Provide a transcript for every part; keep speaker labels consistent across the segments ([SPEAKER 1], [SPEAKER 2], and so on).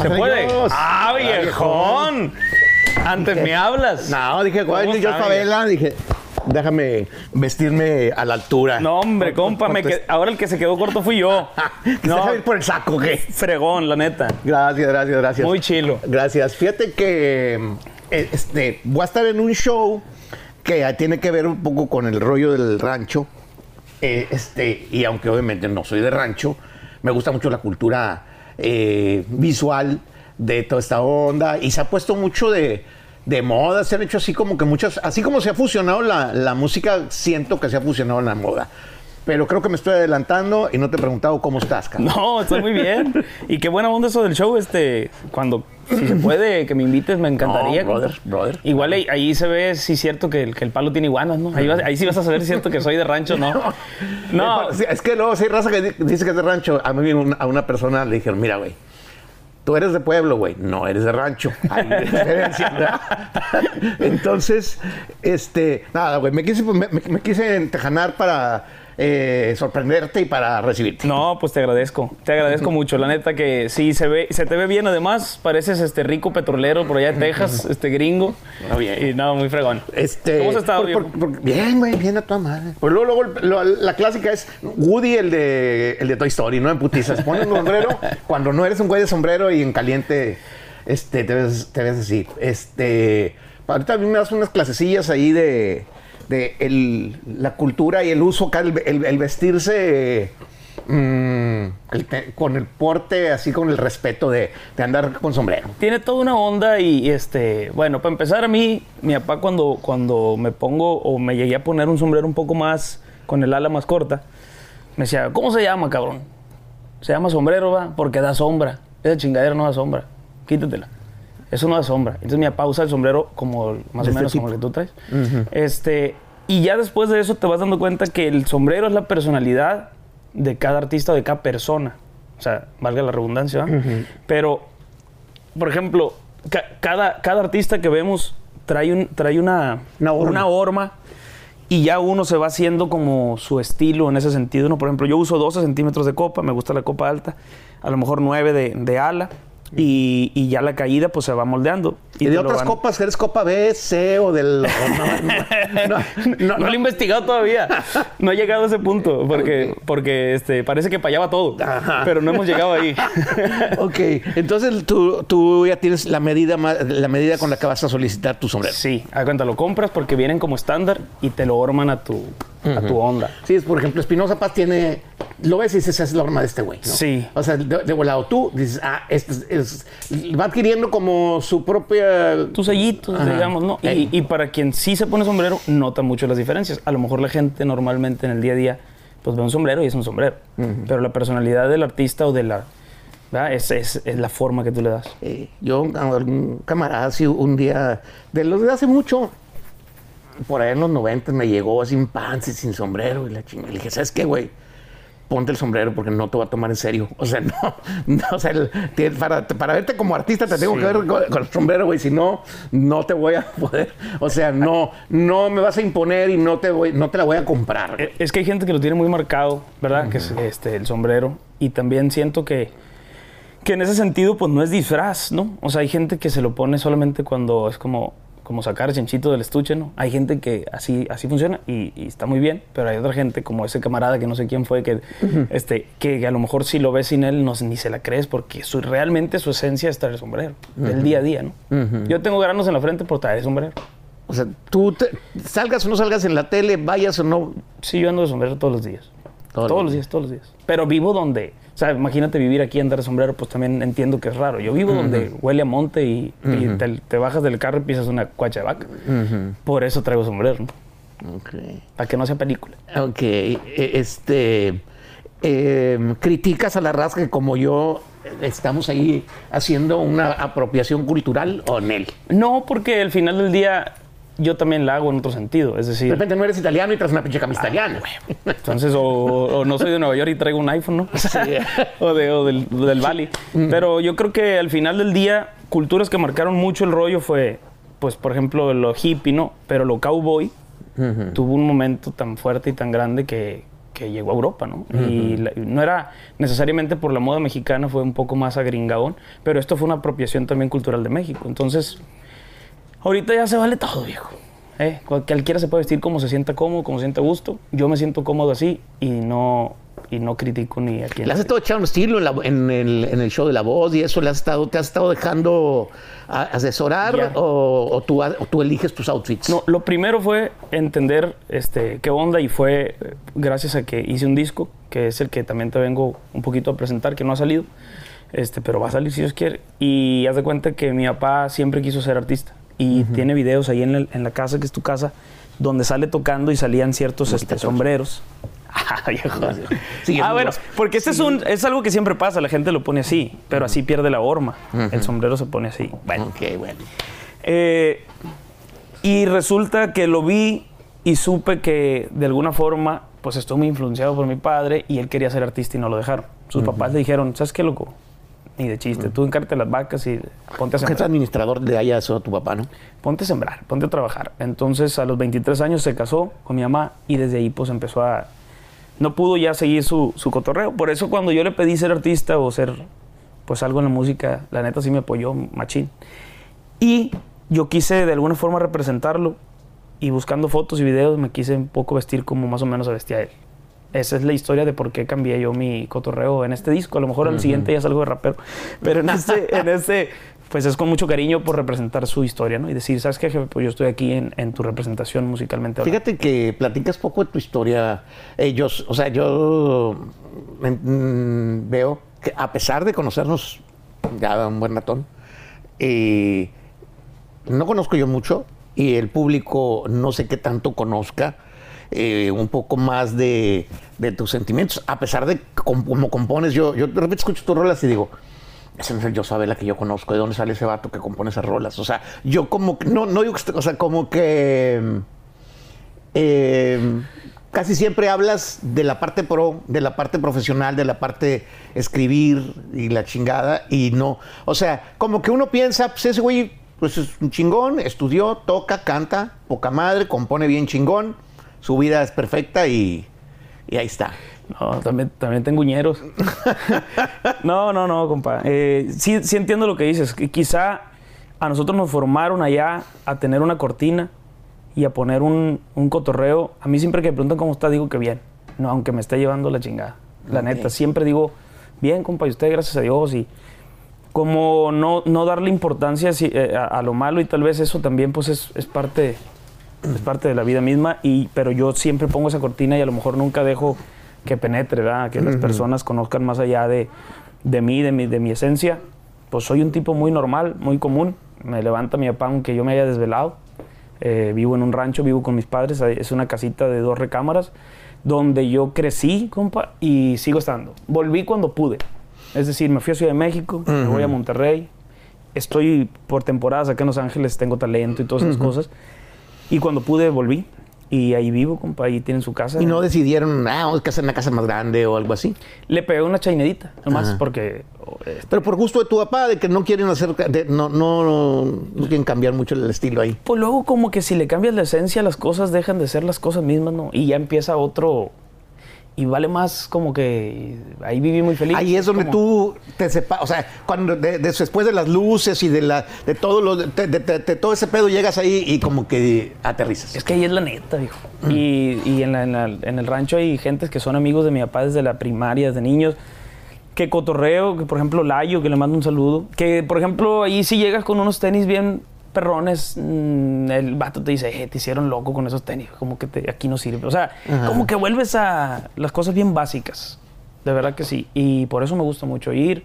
[SPEAKER 1] ¿Se puede? ¡Ah,
[SPEAKER 2] Ah,
[SPEAKER 1] viejón! Antes me hablas.
[SPEAKER 2] No, dije, güey,
[SPEAKER 1] ¿Cómo
[SPEAKER 2] yo
[SPEAKER 1] sabe?
[SPEAKER 2] Favela, dije, déjame vestirme a la altura.
[SPEAKER 1] No, hombre, compa, me
[SPEAKER 2] ¿Cuánto
[SPEAKER 1] qued- ahora el que se quedó corto fui yo.
[SPEAKER 2] No.
[SPEAKER 1] No,
[SPEAKER 2] ir por el saco, ¿qué?
[SPEAKER 1] fregón, la neta.
[SPEAKER 2] Gracias, gracias, gracias.
[SPEAKER 1] Muy chilo.
[SPEAKER 2] Gracias. Fíjate que eh, este, voy a estar en un show que tiene que ver un poco con el rollo del rancho. Eh, este, y aunque obviamente no soy de rancho, me gusta mucho la cultura eh, visual de toda esta onda. Y se ha puesto mucho de, de moda, se han hecho así como que muchas, así como se ha fusionado la, la música, siento que se ha fusionado la moda. Pero creo que me estoy adelantando y no te he preguntado cómo estás, cabrón.
[SPEAKER 1] No, estoy muy bien. Y qué buena onda eso del show, este, cuando, si se puede, que me invites, me encantaría.
[SPEAKER 2] No, brother, brother.
[SPEAKER 1] Igual ahí, ahí se ve, sí, cierto, que el, que el palo tiene iguanas, ¿no? Ahí, vas- ahí sí vas a saber si es cierto que soy de rancho, ¿no? No,
[SPEAKER 2] Es que luego, si hay raza que di- dice que es de rancho, a mí una- a una persona le dijeron, mira, güey, tú eres de pueblo, güey, no eres de rancho. Hay diferencia. ¿verdad? Entonces, este, nada, güey, me quise, me, me- me quise entejanar para eh, sorprenderte y para recibirte.
[SPEAKER 1] No, pues te agradezco. Te agradezco mucho. La neta que sí se ve, se te ve bien además. Pareces este rico petrolero por allá de Texas, este gringo.
[SPEAKER 2] Ah, bien.
[SPEAKER 1] Y no, muy fregón.
[SPEAKER 2] Este,
[SPEAKER 1] ¿Cómo has estado,
[SPEAKER 2] por-
[SPEAKER 1] viejo?
[SPEAKER 2] por- por- bien, güey, bien a toda madre. Pues luego, luego lo- la clásica es Woody, el de, el de Toy Story, ¿no? En putizas. Pones un sombrero cuando no eres un güey de sombrero y en caliente este, te, ves, te ves así. Este, ahorita a mí me das unas clasecillas ahí de, de el- la cultura y el uso el, el- vestirse mm, con el porte, así con el respeto de, de andar con sombrero.
[SPEAKER 1] Tiene toda una onda y, y, este, bueno, para empezar a mí, mi papá cuando, cuando me pongo o me llegué a poner un sombrero un poco más, con el ala más corta, me decía, ¿cómo se llama, cabrón? Se llama sombrero, va, porque da sombra. Esa chingadera no da sombra. Quítatela. Eso no da sombra. Entonces mi papá usa el sombrero como más o
[SPEAKER 2] este
[SPEAKER 1] menos
[SPEAKER 2] tipo.
[SPEAKER 1] como el que tú traes. Este, y ya después de eso te vas dando cuenta que el sombrero es la personalidad de cada artista, de cada persona. O sea, valga la redundancia, ¿va? Pero, por ejemplo, ca- cada, cada artista que vemos trae, un, trae una,
[SPEAKER 2] Una horma.
[SPEAKER 1] horma y ya uno se va haciendo como su estilo en ese sentido. ¿no? Por ejemplo, yo uso 12 centímetros de copa, me gusta la copa alta, a lo mejor 9 de, de ala y, y ya la caída pues se va moldeando.
[SPEAKER 2] Y, de otras
[SPEAKER 1] van-
[SPEAKER 2] copas, ¿eres copa B, C o del... no, no,
[SPEAKER 1] No, lo he investigado todavía. No he llegado a ese punto porque, porque este, parece que payaba todo.
[SPEAKER 2] Ajá.
[SPEAKER 1] Pero no hemos llegado ahí.
[SPEAKER 2] Ok, entonces tú, tú ya tienes la medida, la medida con la que vas a solicitar tu sombrero.
[SPEAKER 1] Sí, a cuenta lo compras porque vienen como estándar y te lo orman a tu, a tu onda.
[SPEAKER 2] Sí, es por ejemplo, Espinosa Paz tiene, lo ves y dices, esa es la horma de este güey. ¿no?
[SPEAKER 1] Sí.
[SPEAKER 2] O sea, de, de volado tú dices, ah, este es, es- va adquiriendo como su propia...
[SPEAKER 1] Tus sellitos,
[SPEAKER 2] Ajá.
[SPEAKER 1] digamos, ¿no? Y,
[SPEAKER 2] Ey.
[SPEAKER 1] y para quien sí se pone sombrero, nota mucho las diferencias. A lo mejor la gente normalmente en el día a día, pues ve un sombrero y es un sombrero. Pero la personalidad del artista o de la... Es, es, es la forma que tú le das.
[SPEAKER 2] Eh, yo, a algún camarada, así un día, de los de hace mucho, por ahí en los 90 me llegó sin pants y sin sombrero y la chingada. Le dije, ¿sabes qué, güey? Ponte el sombrero porque no te voy a tomar en serio. O sea, no, no o sea, el- para, para verte como artista te tengo
[SPEAKER 1] Sí.
[SPEAKER 2] que ver con, con el sombrero, güey. Si no, no te voy a poder. O sea, no, no me vas a imponer y no te voy, no te la voy a comprar. güey.
[SPEAKER 1] Eh, Es que hay gente que lo tiene muy marcado, ¿verdad? Que es este, el sombrero. Y también siento que, que en ese sentido, pues no es disfraz, ¿no? O sea, hay gente que se lo pone solamente cuando es como, como sacar chanchito del estuche, ¿no? Hay gente que así, así funciona y, y está muy bien, pero hay otra gente, como ese camarada que no sé quién fue, que, este, que a lo mejor si lo ves sin él, no, ni se la crees, porque su, realmente su esencia es traer el sombrero, del día a día, ¿no? Yo tengo granos en la frente por traer el sombrero.
[SPEAKER 2] O sea, tú te- salgas o no salgas en la tele, vayas o no.
[SPEAKER 1] Sí, yo ando de sombrero todos los días.
[SPEAKER 2] Todos los
[SPEAKER 1] días, todos los días. Pero vivo donde, o sea, imagínate vivir aquí y andar de sombrero, pues también entiendo que es raro. Yo vivo donde huele a monte y, y te, te bajas del carro y pisas una cuacha de vaca. Por eso traigo sombrero, ¿no?
[SPEAKER 2] Ok.
[SPEAKER 1] Para que no sea película.
[SPEAKER 2] Ok, e- este. eh, criticas a la raza que como yo estamos ahí haciendo una apropiación cultural o en él.
[SPEAKER 1] No, porque al final del día yo también la hago en otro sentido. Es
[SPEAKER 2] De
[SPEAKER 1] decir,
[SPEAKER 2] repente no eres italiano y traes una pinche camisa italiana.
[SPEAKER 1] entonces, o, o no soy de Nueva York y traigo un iPhone, ¿no? o, de, o del, del Bali. Pero yo creo que al final del día, culturas que marcaron mucho el rollo fue, pues, por ejemplo, lo hippie, ¿no? Pero lo cowboy tuvo un momento tan fuerte y tan grande que, que llegó a Europa, ¿no? Y la- no era necesariamente por la moda mexicana, fue un poco más agringadón, pero esto fue una apropiación también cultural de México. Entonces, ahorita ya se vale todo, viejo. ¿eh? Cual- Cualquiera se puede vestir como se sienta cómodo, como se sienta a gusto. Yo me siento cómodo así y no, y no critico ni a quien.
[SPEAKER 2] Le has estado echando estilo en, la- en el, en el show de la voz y eso, le has estado, ¿te has estado dejando a- asesorar o, o tú, o tú eliges tus outfits?
[SPEAKER 1] No, lo primero fue entender este, qué onda y fue eh, gracias a que hice un disco, que es el que también te vengo un poquito a presentar, que no ha salido, este, pero va a salir si Dios quiere. Y haz de cuenta que mi papá siempre quiso ser artista y tiene videos ahí en, la casa, que es tu casa, donde sale tocando y salían ciertos este, sombreros. Ah, viejo.
[SPEAKER 2] Sí,
[SPEAKER 1] ah, bueno, porque este es, un, es algo que siempre pasa, la gente lo pone así, pero así pierde la horma. El sombrero se pone así. Bueno.
[SPEAKER 2] Ok, bueno.
[SPEAKER 1] Eh, y resulta que lo vi y supe que de alguna forma, pues estoy muy influenciado por mi padre y él quería ser artista y no lo dejaron. Sus papás le dijeron, ¿sabes qué, loco? Ni de chiste, tú encárgate las vacas y ponte a sembrar.
[SPEAKER 2] administrador de allá, eso tu papá, ¿no?
[SPEAKER 1] Ponte a sembrar, ponte a trabajar. Entonces a los 23 años se casó con mi mamá y desde ahí pues empezó a... No pudo ya seguir su, su cotorreo. Por eso cuando yo le pedí ser artista o ser pues algo en la música, la neta sí me apoyó machín. Y yo quise de alguna forma representarlo y buscando fotos y videos me quise un poco vestir como más o menos se vestía él. Esa es la historia de por qué cambié yo mi cotorreo en este disco. A lo mejor al siguiente ya salgo de rapero. Pero en este, en este, pues es con mucho cariño por representar su historia, ¿no? Y decir, ¿sabes qué, jefe? Pues yo estoy aquí en, en tu representación musicalmente. hablando".
[SPEAKER 2] Fíjate que platicas poco de tu historia. Ellos, o sea, yo mm, veo que a pesar de conocernos ya un buen ratón, eh, no conozco yo mucho y el público no sé qué tanto conozca eh, un poco más de, de tus sentimientos, a pesar de cómo compones. Yo, yo de repente escucho tus rolas y digo, ese no es que yo conozco, ¿de dónde sale ese vato que compone esas rolas? O sea, yo como que, no, no digo que, o sea, como que eh, casi siempre hablas de la parte pro, de la parte profesional, de la parte escribir y la chingada, y no, o sea, como que uno piensa, pues ese güey, pues es un chingón, estudió, toca, canta, poca madre, compone bien chingón, su vida es perfecta y, y ahí está.
[SPEAKER 1] No, también, también tengo uñeros. no, no, no, compa. Eh, sí, sí entiendo lo que dices. que Quizá a nosotros nos formaron allá a tener una cortina y a poner un, un cotorreo. A mí siempre que me preguntan cómo está, digo que bien. No, aunque me esté llevando la chingada. La neta, siempre digo, bien, compa, y usted, gracias a Dios. Y como no, no darle importancia eh, a, a lo malo y tal vez eso también pues es, es parte es parte de la vida misma y pero yo siempre pongo esa cortina y a lo mejor nunca dejo que penetre ¿verdad? que las personas conozcan más allá de, de mí de mi de mi esencia. Pues soy un tipo muy normal muy común. Me levanta mi papá aunque yo me haya desvelado. Eh, vivo en un rancho vivo con mis padres. Es una casita de dos recámaras donde yo crecí compa y sigo estando. Volví cuando pude. Es decir me fui a Ciudad de México me voy a Monterrey. Estoy por temporadas acá en Los Ángeles, tengo talento y todas esas cosas. Y cuando pude, volví. Y ahí vivo, compa, ahí tienen su casa.
[SPEAKER 2] Y no decidieron, ah, vamos a hacer una casa más grande o algo así.
[SPEAKER 1] Le pegué una chainedita, nomás
[SPEAKER 2] Ajá.
[SPEAKER 1] porque... este,
[SPEAKER 2] Pero por gusto de tu papá, de que no quieren hacer, de- no, no, no quieren cambiar mucho el estilo ahí.
[SPEAKER 1] Pues luego como que si le cambias la esencia, las cosas dejan de ser las cosas mismas, ¿no? Y ya empieza otro... Y vale más como que... Ahí viví muy feliz.
[SPEAKER 2] Ahí es donde
[SPEAKER 1] como-
[SPEAKER 2] tú te separas, o sea, cuando de- de- después de las luces y de la de todo lo de, de- todo ese pedo llegas ahí y como que aterrizas.
[SPEAKER 1] Es que ahí es la neta, hijo. Y, y en, la- en la- en el rancho hay gentes que son amigos de mi papá desde la primaria, desde niños. Que cotorreo, que por ejemplo Layo, que le mando un saludo. Que por ejemplo ahí si llegas con unos tenis bien perrones, mm, el vato te dice, eh, te hicieron loco con esos tenis, como que te- aquí no sirve. O sea,
[SPEAKER 2] Ajá.
[SPEAKER 1] como que vuelves a las cosas bien básicas. De verdad que sí. Y por eso me gusta mucho ir,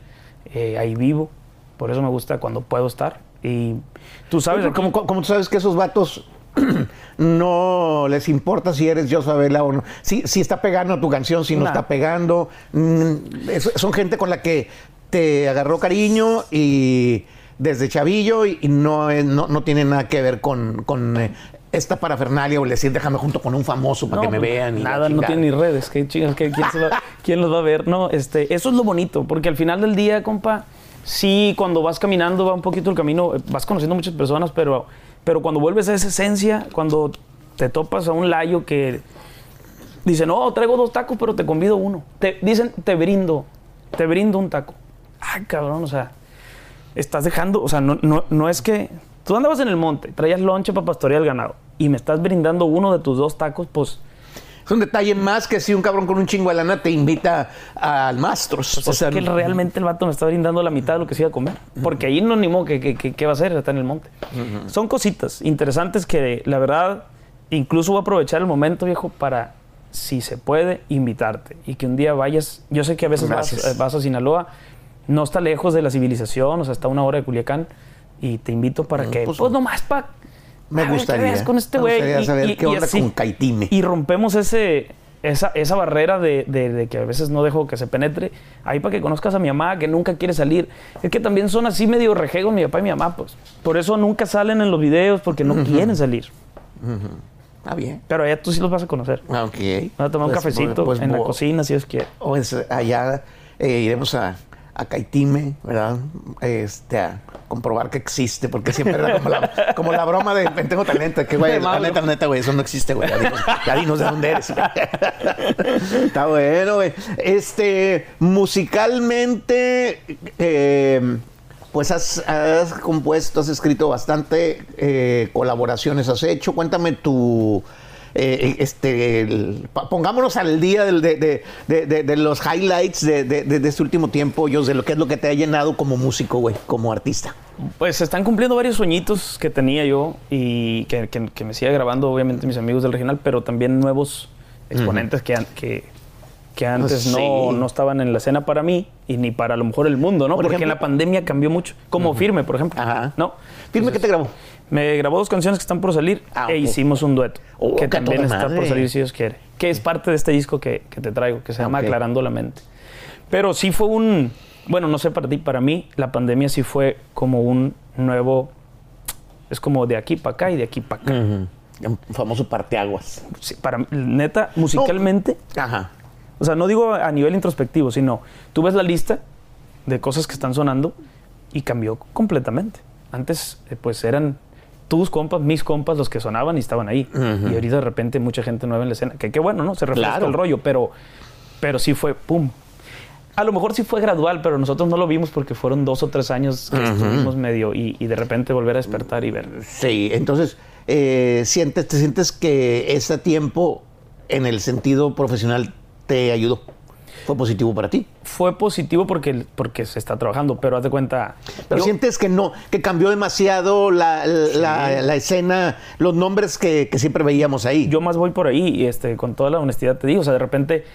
[SPEAKER 1] eh, ahí vivo. Por eso me gusta cuando puedo estar. Y tú sabes,
[SPEAKER 2] como, como tú sabes que esos vatos no les importa si eres yo Sabela o no. Si, si está pegando tu canción, si no
[SPEAKER 1] Nah.
[SPEAKER 2] está pegando. Mm, es- son gente con la que te agarró cariño y desde chavillo y, no, es- no, no tiene nada que ver con, con, eh, esta parafernalia o el decir déjame junto con un famoso para
[SPEAKER 1] No,
[SPEAKER 2] que me
[SPEAKER 1] pues,
[SPEAKER 2] vean. y
[SPEAKER 1] Nada, no tiene ni redes. ¿Qué chingas? ¿Qué- quién, se va- quién los va a ver? No, este, eso es lo bonito, porque al final del día, compa, sí, cuando vas caminando, va un poquito el camino, eh, vas conociendo muchas personas, pero, pero cuando vuelves a esa esencia, cuando te topas a un layo que Dicen, no, traigo dos tacos, pero te convido uno. Te, dicen, te brindo, te brindo un taco. Ay, cabrón, o sea, estás dejando, o sea, no, no, no es que tú andabas en el monte, traías lonche para pastorear el ganado y me estás brindando uno de tus dos tacos, pues
[SPEAKER 2] Es un detalle más que si un cabrón con un chingo de lana te invita al Mastros.
[SPEAKER 1] O sea, es que realmente el vato me está brindando la mitad de lo que se iba a comer. Porque ahí no ni modo que, que- que- ¿qué va a hacer, está en el monte. Son cositas interesantes que la verdad, incluso voy a aprovechar el momento, viejo, para, si se puede, invitarte. Y que un día vayas, yo sé que a veces vas, vas a Sinaloa, no está lejos de la civilización, o sea, está a una hora de Culiacán. Y te invito para que,
[SPEAKER 2] pues,
[SPEAKER 1] pues, nomás para...
[SPEAKER 2] me gustaría.
[SPEAKER 1] con este
[SPEAKER 2] Me
[SPEAKER 1] güey.
[SPEAKER 2] saber
[SPEAKER 1] y-
[SPEAKER 2] qué
[SPEAKER 1] y
[SPEAKER 2] onda
[SPEAKER 1] así.
[SPEAKER 2] con Caitime.
[SPEAKER 1] Y rompemos ese, esa, esa barrera de, de- de que a veces no dejo que se penetre. Ahí para que conozcas a mi mamá, que nunca quiere salir. Es que también son así medio rejegos mi papá y mi mamá, pues. Por eso nunca salen en los videos, porque no quieren salir.
[SPEAKER 2] Está bien.
[SPEAKER 1] Pero allá tú sí los vas a conocer.
[SPEAKER 2] Ah, Ok.
[SPEAKER 1] Vas a tomar un
[SPEAKER 2] Pues,
[SPEAKER 1] cafecito
[SPEAKER 2] pues,
[SPEAKER 1] en la
[SPEAKER 2] bo-
[SPEAKER 1] cocina, si Dios quiere.
[SPEAKER 2] Pues allá eh, iremos a, a Caitime, ¿verdad? Este, a comprobar que existe, porque siempre era como la, como la broma de tengo talento, que güey, la neta, la neta, güey, eso no existe, güey. Ya dinos, ya dinos de dónde eres. Está bueno, güey. Este, musicalmente, eh, pues has, has compuesto, has escrito bastante eh, colaboraciones, has hecho. Cuéntame tu. Eh, este, el- pa- pongámonos al día del- de, de- de- los highlights de, este último tiempo, yo de lo que es lo que te ha llenado como músico, güey, como artista.
[SPEAKER 1] Pues se están cumpliendo varios sueñitos que tenía yo y que, que- que me sigue grabando, obviamente, mis amigos del regional, pero también nuevos exponentes que, que, que antes
[SPEAKER 2] Pues
[SPEAKER 1] no, no estaban en la escena para mí y ni para a lo mejor el mundo, ¿no?
[SPEAKER 2] Por
[SPEAKER 1] Porque
[SPEAKER 2] ejemplo-
[SPEAKER 1] en la pandemia cambió mucho. Como Firme, por ejemplo.
[SPEAKER 2] Ajá.
[SPEAKER 1] ¿No?
[SPEAKER 2] Firme, ¿qué te grabó?
[SPEAKER 1] Me grabó dos canciones que están por salir
[SPEAKER 2] Ah,
[SPEAKER 1] e hicimos un dueto.
[SPEAKER 2] Oh,
[SPEAKER 1] que también está por salir si Dios quiere. Que es parte de este disco que, que te traigo, que se llama
[SPEAKER 2] Ok.
[SPEAKER 1] Aclarando la Mente. Pero sí fue un. Bueno, no sé para ti, para mí, la pandemia sí fue como un nuevo. Es como de aquí para acá y de aquí para acá.
[SPEAKER 2] Un famoso parteaguas.
[SPEAKER 1] Sí, para neta, musicalmente,
[SPEAKER 2] Ajá.
[SPEAKER 1] O sea, no digo a nivel introspectivo, sino tú ves la lista de cosas que están sonando y cambió completamente. Antes, eh, pues eran tus compas, mis compas, los que sonaban y estaban ahí. Y ahorita de repente mucha gente nueva en la escena. Que qué bueno, ¿no? Se refresca
[SPEAKER 2] Claro.
[SPEAKER 1] el rollo, pero, pero sí fue pum. A lo mejor sí fue gradual, pero nosotros no lo vimos porque fueron dos o tres años que estuvimos medio y, y de repente volver a despertar y ver.
[SPEAKER 2] Sí, entonces, eh, sientes, ¿te sientes que ese tiempo en el sentido profesional te ayudó? ¿Fue positivo para ti?
[SPEAKER 1] Fue positivo porque, porque se está trabajando, pero haz de cuenta.
[SPEAKER 2] Pero sientes que no, que cambió demasiado la, la- la escena, los nombres que, que siempre veíamos ahí.
[SPEAKER 1] yo más voy por ahí, y este, con toda la honestidad te digo. O sea, de repente,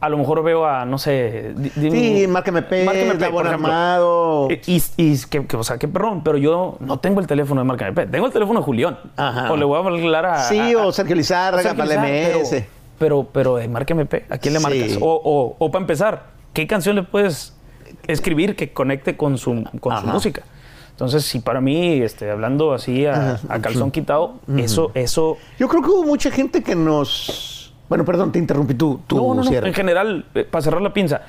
[SPEAKER 1] a lo mejor veo a, no sé.
[SPEAKER 2] sí, Márqueme P,
[SPEAKER 1] Márcame P,
[SPEAKER 2] Labor
[SPEAKER 1] por.
[SPEAKER 2] Armado.
[SPEAKER 1] Y, y que, que, o sea, qué perrón, pero yo no tengo el teléfono de Marca MP, tengo el teléfono de Julián.
[SPEAKER 2] Ajá.
[SPEAKER 1] O le voy a hablar a.
[SPEAKER 2] Sí,
[SPEAKER 1] a-
[SPEAKER 2] o Sergio Lizárraga para
[SPEAKER 1] Lizárraga,
[SPEAKER 2] MS.
[SPEAKER 1] Pero, pero, pero de Marca MP, ¿a quién le
[SPEAKER 2] Sí.
[SPEAKER 1] marcas? O, o, o para empezar, ¿qué canción le puedes escribir que conecte con su, con su música? Entonces, si para mí, este, hablando así a, a calzón quitado, eso, eso
[SPEAKER 2] Yo creo que hubo mucha gente que nos... Bueno, perdón, te interrumpí tú. tú
[SPEAKER 1] no, no, no. En general, eh, para cerrar la pinza,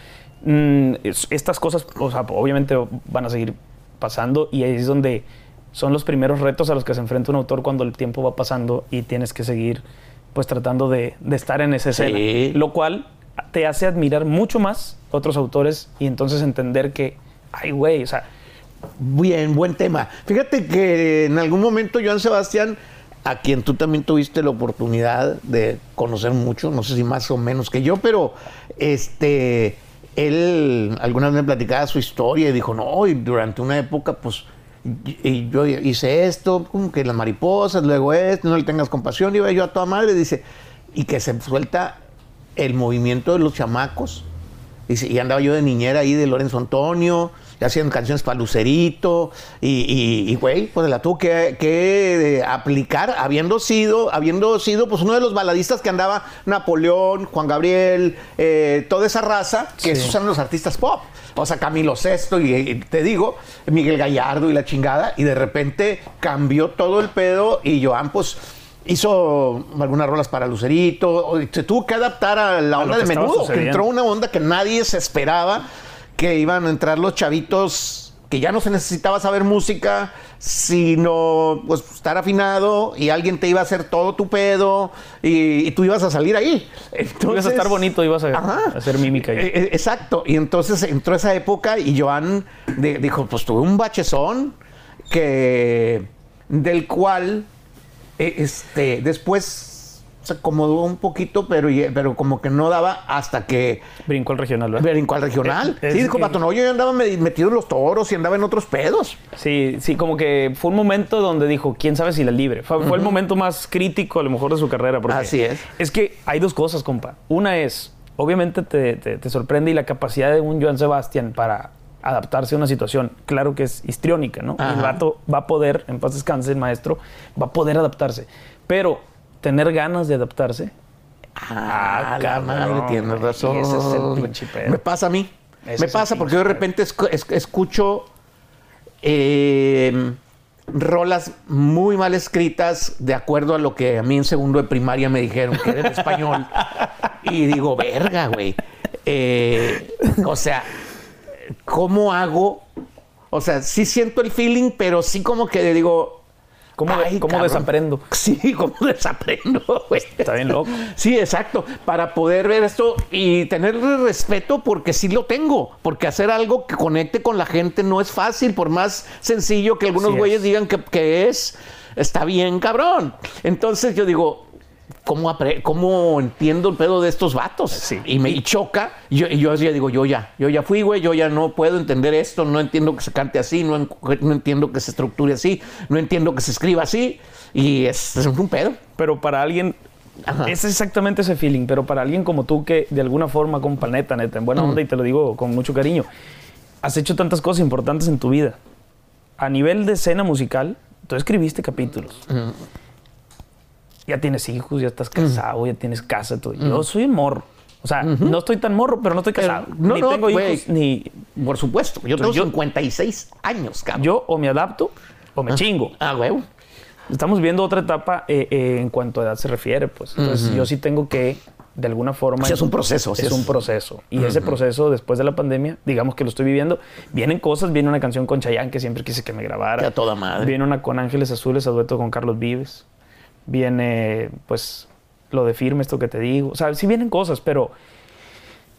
[SPEAKER 1] mm, es- estas cosas, o sea, obviamente van a seguir pasando y ahí es donde son los primeros retos a los que se enfrenta un autor cuando el tiempo va pasando y tienes que seguir, pues, tratando de, de estar en esa escena.
[SPEAKER 2] Sí.
[SPEAKER 1] Lo cual te hace admirar mucho más a otros autores y entonces entender que, ay, güey, o sea,
[SPEAKER 2] Bien, buen tema. Fíjate que en algún momento Joan Sebastián, a quien tú también tuviste la oportunidad de conocer mucho, no sé si más o menos que yo, pero este, él alguna vez me platicaba su historia y dijo, no, y durante una época, pues, y- yo hice esto, como que las mariposas, luego esto, no le tengas compasión, iba yo a toda madre, dice, y que se suelta el movimiento de los chamacos, y andaba yo de niñera ahí de Lorenzo Antonio, hacían canciones para Lucerito, y, güey, pues la tuvo que, que, eh, aplicar, habiendo sido, habiendo sido, pues uno de los baladistas que andaba Napoleón, Juan Gabriel, eh, toda esa raza, que
[SPEAKER 1] Sí.
[SPEAKER 2] esos eran los artistas pop. O sea, Camilo Sesto, y, y te digo, Miguel Gallardo y la chingada, y de repente cambió todo el pedo, y Joan, pues, hizo algunas rolas para Lucerito, se tuvo que adaptar a la onda de menudo, que entró una onda que nadie se esperaba que iban a entrar los chavitos que ya no se necesitaba saber música, sino pues estar afinado y alguien te iba a hacer todo tu pedo y, y tú ibas a salir ahí. Entonces,
[SPEAKER 1] ibas a estar bonito, ibas a,
[SPEAKER 2] Ajá.
[SPEAKER 1] a hacer mímica. ahí.
[SPEAKER 2] Eh, eh, Exacto. Y entonces entró esa época y Joan de- dijo, pues tuve un bachezón que del cual eh, este después se acomodó un poquito, pero, pero como que no daba hasta que
[SPEAKER 1] Brincó al regional, ¿verdad?
[SPEAKER 2] brincó al regional.
[SPEAKER 1] Eh,
[SPEAKER 2] sí, dijo Pato, no, yo andaba me- metido en los toros y andaba en otros pedos.
[SPEAKER 1] Sí, sí, como que fue un momento donde dijo, quién sabe si la libre. Fue, el momento más crítico a lo mejor de su carrera. Porque
[SPEAKER 2] Así es.
[SPEAKER 1] Es que hay dos cosas, compa. Una es, obviamente te, te- te sorprende y la capacidad de un Joan Sebastián para adaptarse a una situación, claro que es histriónica, ¿no? Y el
[SPEAKER 2] Ajá.
[SPEAKER 1] vato va a poder, en paz descanse el maestro, va a poder adaptarse. Pero tener ganas de adaptarse,
[SPEAKER 2] Ah, la
[SPEAKER 1] cabrón.
[SPEAKER 2] madre, tienes razón.
[SPEAKER 1] Y ese es el pinche pedo.
[SPEAKER 2] Me pasa a mí.
[SPEAKER 1] Ese
[SPEAKER 2] me pasa porque yo de repente escu- es- escucho eh, rolas muy mal escritas de acuerdo a lo que a mí en segundo de primaria me dijeron que era en español. y digo, verga, güey. Eh, o sea, ¿cómo hago? O sea, sí siento el feeling, pero sí como que digo...
[SPEAKER 1] ¿cómo,
[SPEAKER 2] "Ay,
[SPEAKER 1] cómo
[SPEAKER 2] cabrón".
[SPEAKER 1] desaprendo?
[SPEAKER 2] Sí, como desaprendo, güey.
[SPEAKER 1] Está bien loco.
[SPEAKER 2] Sí, exacto. Para poder ver esto y tenerle respeto porque sí lo tengo. Porque hacer algo que conecte con la gente no es fácil, por más sencillo que algunos
[SPEAKER 1] Así
[SPEAKER 2] güeyes
[SPEAKER 1] es.
[SPEAKER 2] digan que, que es, está bien cabrón. Entonces yo digo, ¿cómo, cómo entiendo el pedo de estos vatos?
[SPEAKER 1] Sí.
[SPEAKER 2] Y me y choca. Y yo, y yo así digo, yo ya, yo ya fui, güey, yo ya no puedo entender esto, no entiendo que se cante así, no, no entiendo que se estructure así, no entiendo que se escriba así. Y es, es un pedo.
[SPEAKER 1] Pero para alguien,
[SPEAKER 2] Ajá.
[SPEAKER 1] es exactamente ese feeling, pero para alguien como tú que de alguna forma, compa, neta, neta, en buena onda, y te lo digo con mucho cariño, has hecho tantas cosas importantes en tu vida. A nivel de escena musical, tú escribiste capítulos. Ya tienes hijos, ya estás casado, ya tienes casa, todo. Yo soy morro. O sea, no estoy tan morro, pero no estoy casado.
[SPEAKER 2] no,
[SPEAKER 1] ni
[SPEAKER 2] no,
[SPEAKER 1] tengo hijos, ni...
[SPEAKER 2] Por supuesto. Yo tengo
[SPEAKER 1] yo-
[SPEAKER 2] 56 años, cabrón.
[SPEAKER 1] Yo o me adapto o me chingo.
[SPEAKER 2] Ah, güey.
[SPEAKER 1] Estamos viendo otra etapa eh, eh, en cuanto a edad se refiere, pues. Entonces, yo sí tengo que, de alguna forma.
[SPEAKER 2] Sí, es un proceso, sí
[SPEAKER 1] Es,
[SPEAKER 2] es-
[SPEAKER 1] un proceso. Y ese proceso, después de la pandemia, digamos que lo estoy viviendo. Vienen cosas, viene una canción con Chayanne que siempre quise que me grabara.
[SPEAKER 2] Que a toda madre.
[SPEAKER 1] Viene una con Ángeles Azules a dueto con Carlos Vives. Viene, pues, lo de firme, esto que te digo. O sea, sí vienen cosas, pero.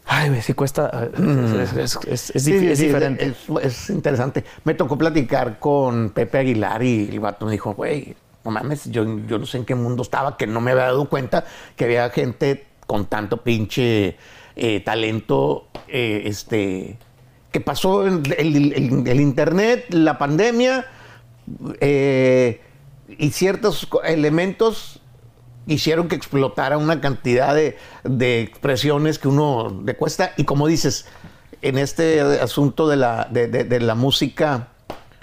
[SPEAKER 1] Ay, sí cuesta. eh, Es, es- es- es
[SPEAKER 2] Sí,
[SPEAKER 1] es
[SPEAKER 2] sí,
[SPEAKER 1] diferente.
[SPEAKER 2] Es, es interesante. Me tocó platicar con Pepe Aguilar y el vato me dijo, güey, no mames, yo, yo no sé en qué mundo estaba, que no me había dado cuenta que había gente con tanto pinche eh, talento, eh, este, que pasó el, el- el- el internet, la pandemia eh, y ciertos elementos hicieron que explotara una cantidad de, de expresiones que uno le cuesta. Y como dices, en este asunto de la, de, de- de la música,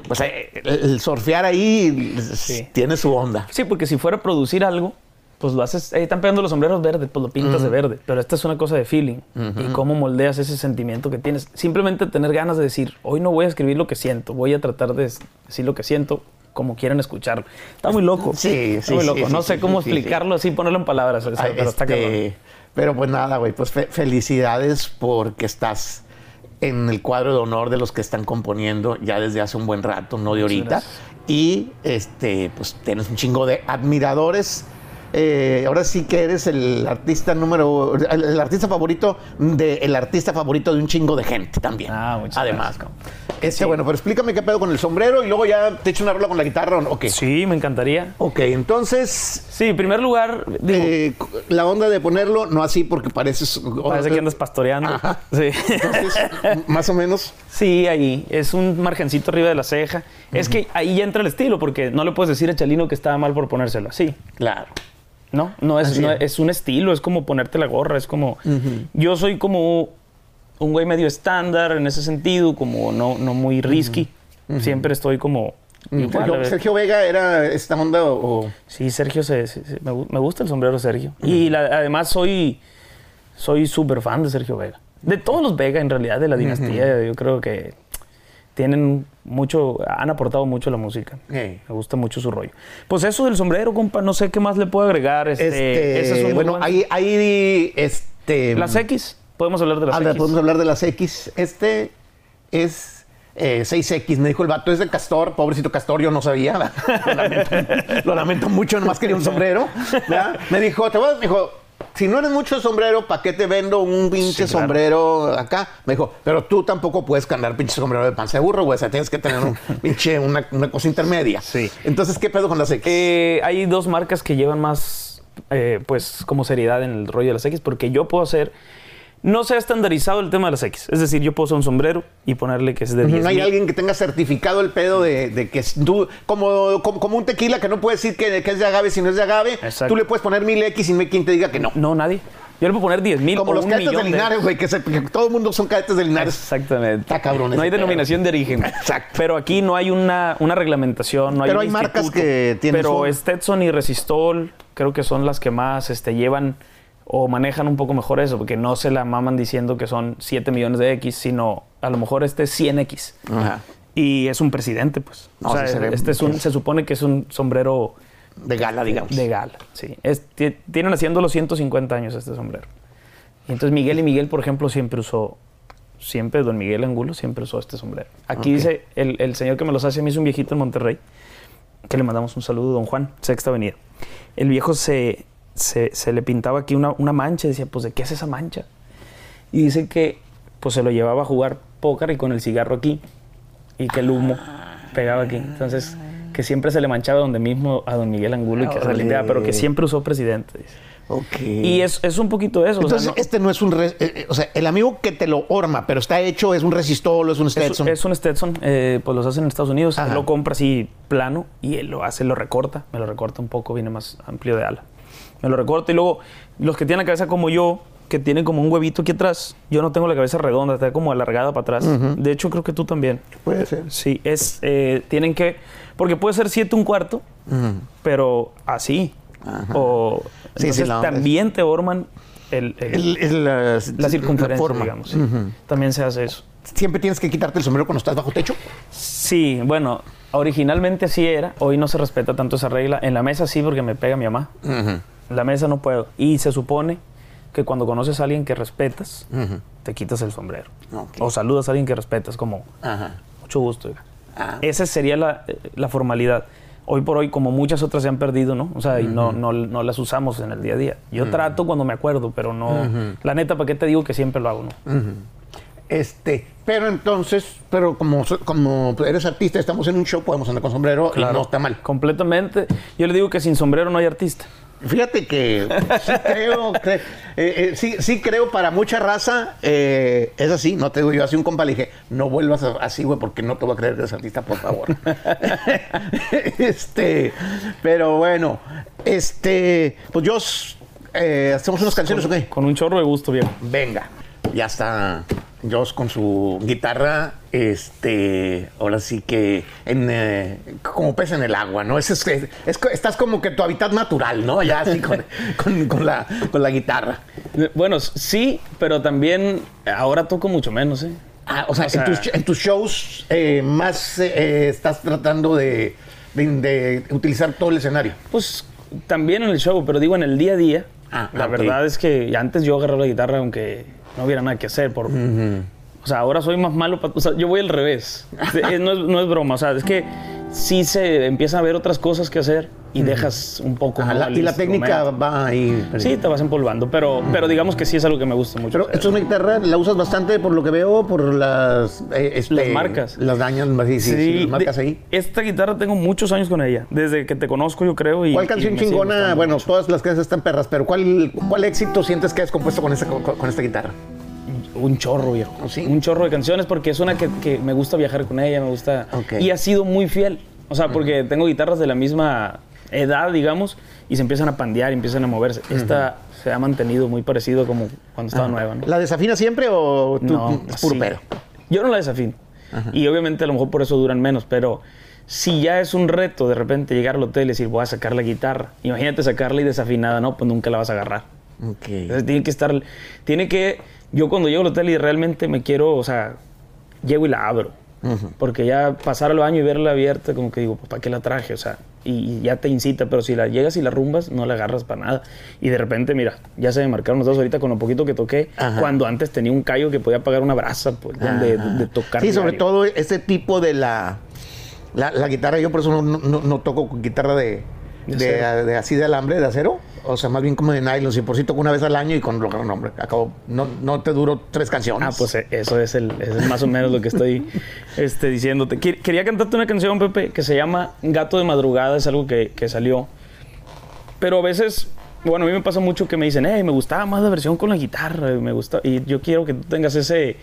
[SPEAKER 2] pues eh, el, surfear ahí
[SPEAKER 1] Sí.
[SPEAKER 2] tiene su onda.
[SPEAKER 1] Sí, porque si fuera a producir algo, pues lo haces, ahí están pegando los sombreros verdes, pues lo pintas de verde. Pero esta es una cosa de feeling. Y cómo moldeas ese sentimiento que tienes. Simplemente tener ganas de decir, hoy no voy a escribir lo que siento, voy a tratar de decir lo que siento como quieran escucharlo. Está muy loco.
[SPEAKER 2] Sí,
[SPEAKER 1] Está
[SPEAKER 2] sí,
[SPEAKER 1] muy loco.
[SPEAKER 2] sí,
[SPEAKER 1] no
[SPEAKER 2] sí,
[SPEAKER 1] sé cómo
[SPEAKER 2] sí,
[SPEAKER 1] explicarlo así, ponerlo en palabras. o sea, pero está
[SPEAKER 2] este, pero pues nada, güey, pues fe- felicidades porque estás en el cuadro de honor de los que están componiendo ya desde hace un buen rato, no de ahorita. Y este, pues tienes un chingo de admiradores. Eh, ahora sí que eres el artista número, el, el artista favorito de el artista favorito de un chingo de gente también.
[SPEAKER 1] Ah, muchas
[SPEAKER 2] Además,
[SPEAKER 1] gracias.
[SPEAKER 2] este, bueno, pero explícame qué pedo con el sombrero y luego ya te echo una rola con la guitarra.
[SPEAKER 1] Sí, me encantaría.
[SPEAKER 2] Ok, entonces
[SPEAKER 1] Sí, en primer lugar, digo,
[SPEAKER 2] eh, la onda de ponerlo, no así porque pareces.
[SPEAKER 1] parece que andas pastoreando.
[SPEAKER 2] Ajá.
[SPEAKER 1] Sí.
[SPEAKER 2] Entonces, más o menos.
[SPEAKER 1] Sí, ahí. Es un margencito arriba de la ceja. Es que ahí ya entra el estilo, porque no le puedes decir a Chalino que estaba mal por ponérselo así.
[SPEAKER 2] Claro.
[SPEAKER 1] No, no es, no
[SPEAKER 2] es.
[SPEAKER 1] es un estilo, es como ponerte la gorra, es como... Yo soy como un güey medio estándar en ese sentido, como no, no muy risky. Siempre estoy como... igual,
[SPEAKER 2] Sergio, Vega era esta onda o.
[SPEAKER 1] Sí, Sergio, se, se- se- me, gu- me gusta el sombrero Sergio. Y la- además soy soy súper fan de Sergio Vega. De todos los Vega, en realidad, de la dinastía, yo creo que tienen mucho, han aportado mucho a la música. Me gusta mucho su rollo. Pues eso del sombrero, compa, no sé qué más le puedo agregar. Este,
[SPEAKER 2] Este,
[SPEAKER 1] ese es un
[SPEAKER 2] bueno,
[SPEAKER 1] buen-
[SPEAKER 2] ahí, ahí, este.
[SPEAKER 1] Las X, podemos hablar de las X.
[SPEAKER 2] podemos hablar de las X. Este es eh, 6X, me dijo el vato, es de Castor, pobrecito Castor, yo no sabía, lo lamento, lo lamento mucho, nomás quería un sombrero, ¿verdad? Me dijo, te voy a- me dijo, si no eres mucho de sombrero, ¿para qué te vendo un pinche
[SPEAKER 1] Sí, claro.
[SPEAKER 2] sombrero acá? Me dijo, pero tú tampoco puedes ganar pinche sombrero de panza de burro, güey, o sea, tienes que tener un pinche, una, una cosa intermedia.
[SPEAKER 1] Sí.
[SPEAKER 2] Entonces, ¿qué pedo con las X?
[SPEAKER 1] Eh, hay dos marcas que llevan más, eh, pues, como seriedad en el rollo de las X, porque yo puedo hacer. No se ha estandarizado el tema de las X. Es decir, yo puedo hacer un sombrero y ponerle que es de 10
[SPEAKER 2] No hay
[SPEAKER 1] mil.
[SPEAKER 2] alguien que tenga certificado el pedo de, de que tú, como, como, como un tequila que no puedes decir que, que es de agave si no es de agave,
[SPEAKER 1] Exacto.
[SPEAKER 2] tú le puedes poner mil X sin quien te diga que no.
[SPEAKER 1] No, nadie. Yo le puedo poner 10 mil
[SPEAKER 2] Como
[SPEAKER 1] o
[SPEAKER 2] los
[SPEAKER 1] un
[SPEAKER 2] cadetes de
[SPEAKER 1] millón de-
[SPEAKER 2] Linares, güey, que, que todo el mundo son cadetes de Linares.
[SPEAKER 1] Exactamente.
[SPEAKER 2] Está cabrón
[SPEAKER 1] No hay
[SPEAKER 2] pedo.
[SPEAKER 1] denominación de origen.
[SPEAKER 2] Exacto.
[SPEAKER 1] Pero aquí no hay una, una reglamentación, no hay
[SPEAKER 2] Pero
[SPEAKER 1] un
[SPEAKER 2] hay marcas que tienen
[SPEAKER 1] Pero Stetson y Resistol creo que son las que más este, llevan o manejan un poco mejor eso, porque no se la maman diciendo que son 7 millones de X, sino a lo mejor este es 100X.
[SPEAKER 2] Ajá.
[SPEAKER 1] Y es un presidente, pues.
[SPEAKER 2] No,
[SPEAKER 1] o sea,
[SPEAKER 2] sí se
[SPEAKER 1] este es un, se supone que es un sombrero
[SPEAKER 2] De gala, digamos.
[SPEAKER 1] de gala. Sí. Es- tienen haciendo los 150 años este sombrero. Y entonces Miguel y Miguel, por ejemplo, siempre usó, siempre, don Miguel Angulo siempre usó este sombrero. Aquí dice, el, el señor que me los hace a mí es un viejito en Monterrey, que le mandamos un saludo, don Juan, Sexta Avenida. El viejo se, se, se le pintaba aquí una, una mancha y decía, pues, ¿de qué es esa mancha? Y dice que, pues, se lo llevaba a jugar póker y con el cigarro aquí, y que el humo pegaba aquí. Entonces, que siempre se le manchaba donde mismo a don Miguel Angulo y que se limpiaba, pero que siempre usó presidente. dice.
[SPEAKER 2] Ok.
[SPEAKER 1] Y es, es un poquito eso. o sea,
[SPEAKER 2] Entonces,
[SPEAKER 1] no-
[SPEAKER 2] este no es un... re- eh, eh, o sea, el amigo que te lo horma, pero está hecho, es un resistol, es un
[SPEAKER 1] es,
[SPEAKER 2] Stetson.
[SPEAKER 1] es un Stetson, eh, pues los hacen en Estados Unidos. Él lo compra así plano y él lo hace, lo recorta. Me lo recorta un poco, viene más amplio de ala. Me lo recorta y luego los que tienen la cabeza como yo, que tienen como un huevito aquí atrás, yo no tengo la cabeza redonda, está como alargada para atrás. De hecho, creo que tú también.
[SPEAKER 2] Puede ser.
[SPEAKER 1] Sí, es, eh, tienen que, porque puede ser siete un cuarto, pero así. O,
[SPEAKER 2] Sí, sí,
[SPEAKER 1] entonces
[SPEAKER 2] no,
[SPEAKER 1] también te orman el, el-
[SPEAKER 2] El- el, la,
[SPEAKER 1] la circunferencia,
[SPEAKER 2] forma.
[SPEAKER 1] digamos. sí. También se hace eso.
[SPEAKER 2] Siempre tienes que quitarte el sombrero cuando estás bajo techo.
[SPEAKER 1] Sí, bueno, originalmente así era. Hoy no se respeta tanto esa regla. En la mesa sí, porque me pega mi mamá. En la mesa no puedo. Y se supone que cuando conoces a alguien que respetas, te quitas el sombrero. O saludas a alguien que respetas, como
[SPEAKER 2] Ajá.
[SPEAKER 1] mucho gusto. oiga".
[SPEAKER 2] Ah.
[SPEAKER 1] Esa sería la, la formalidad. Hoy por hoy, como muchas otras se han perdido, ¿no? O sea, y no, no, no las usamos en el día a día. Yo trato cuando me acuerdo, pero no. La neta, ¿para qué te digo que siempre lo hago, no?
[SPEAKER 2] Este, pero entonces, pero como, como eres artista, estamos en un show, podemos andar con sombrero y no está mal.
[SPEAKER 1] Completamente. Yo le digo que sin sombrero no hay artista.
[SPEAKER 2] Fíjate que sí creo, cre- eh, eh, sí, sí creo para mucha raza, eh, es así, no te digo yo, así un compa le dije, no vuelvas a- así, güey, porque no te voy a creer que eres artista, por favor. este, pero bueno, este, pues yo, eh, ¿hacemos unas canciones o qué?
[SPEAKER 1] Con un chorro de gusto, viejo.
[SPEAKER 2] Venga, ya está Joss con su guitarra, este, ahora sí que en, eh, como pez en el agua, ¿no? Es, es- es- es- estás como que tu hábitat natural, ¿no? Ya así con, con- con la, con la guitarra.
[SPEAKER 1] Bueno, sí, pero también ahora toco mucho menos, ¿eh?
[SPEAKER 2] Ah, o sea,
[SPEAKER 1] O sea-
[SPEAKER 2] en, tus, en tus shows eh, más eh, estás tratando de, de- de utilizar todo el escenario.
[SPEAKER 1] Pues también en el show, pero digo en el día a día.
[SPEAKER 2] Ah,
[SPEAKER 1] la verdad es que antes yo agarraba la guitarra aunque no hubiera nada que hacer. Por, O sea, ahora soy más malo. pa- o sea, yo voy al revés. Eh, no, es, no es broma. O sea, es que sí se empiezan a ver otras cosas que hacer y dejas un poco.
[SPEAKER 2] Ajá, la- y la técnica va ahí.
[SPEAKER 1] Sí, te vas empolvando, pero, pero digamos que sí es algo que me gusta mucho.
[SPEAKER 2] Pero esto es una guitarra, la usas bastante por lo que veo, por las... eh, este,
[SPEAKER 1] Las marcas.
[SPEAKER 2] Las dañas, sí, sí, sí, las marcas
[SPEAKER 1] de-
[SPEAKER 2] ahí.
[SPEAKER 1] Esta guitarra tengo muchos años con ella, desde que te conozco yo creo. Y,
[SPEAKER 2] ¿Cuál
[SPEAKER 1] y
[SPEAKER 2] canción
[SPEAKER 1] sigue
[SPEAKER 2] chingona? Bueno,
[SPEAKER 1] mucho.
[SPEAKER 2] todas las canciones están perras, pero ¿cuál, cuál éxito sientes que has compuesto con esta, con, con esta guitarra?
[SPEAKER 1] Un chorro, viejo.
[SPEAKER 2] ¿Oh, sí?
[SPEAKER 1] Un chorro de canciones porque es una que, que me gusta viajar con ella, me gusta. Y ha sido muy fiel. O sea, porque tengo guitarras de la misma edad, digamos, y se empiezan a pandear, y empiezan a moverse. Esta se ha mantenido muy parecido como cuando estaba nueva, ¿no?
[SPEAKER 2] ¿La desafina siempre o tú,
[SPEAKER 1] No,
[SPEAKER 2] es puro
[SPEAKER 1] sí.
[SPEAKER 2] pedo?
[SPEAKER 1] Yo no la desafino. Y obviamente a lo mejor por eso duran menos, pero si ya es un reto de repente llegar al hotel y decir, voy a sacar la guitarra, imagínate sacarla y desafinada, no, pues nunca la vas a agarrar.
[SPEAKER 2] Ok.
[SPEAKER 1] Entonces tiene que estar, tiene que, yo cuando llego al hotel y realmente me quiero, o sea, llego y la abro. Porque ya pasar al baño y verla abierta, como que digo, ¿para qué la traje? O sea, y, y ya te incita, pero si la llegas y la rumbas, no la agarras para nada. Y de repente, mira, ya se me marcaron los dos ahorita con lo poquito que toqué,
[SPEAKER 2] Ajá.
[SPEAKER 1] cuando antes tenía un callo que podía pagar una brasa, pues, donde,
[SPEAKER 2] Ajá.
[SPEAKER 1] de tocar.
[SPEAKER 2] Sí, sobre
[SPEAKER 1] diario.
[SPEAKER 2] todo ese tipo de la, la, la guitarra. Yo por eso no, no- no toco con guitarra de,
[SPEAKER 1] De
[SPEAKER 2] de, así de alambre, de acero. O sea, más bien como de nylon. Si por sí toco una vez al año y con lo que no, hombre, acabo, no, no te duro tres canciones.
[SPEAKER 1] Ah, pues eh, eso es, el, eso es más o menos lo que estoy este, diciéndote. Quería cantarte una canción, Pepe, que se llama Gato de Madrugada, es algo que, que salió. Pero a veces, bueno, a mí me pasa mucho que me dicen, hey, me gustaba más la versión con la guitarra, me gusta, y yo quiero que tú tengas ese...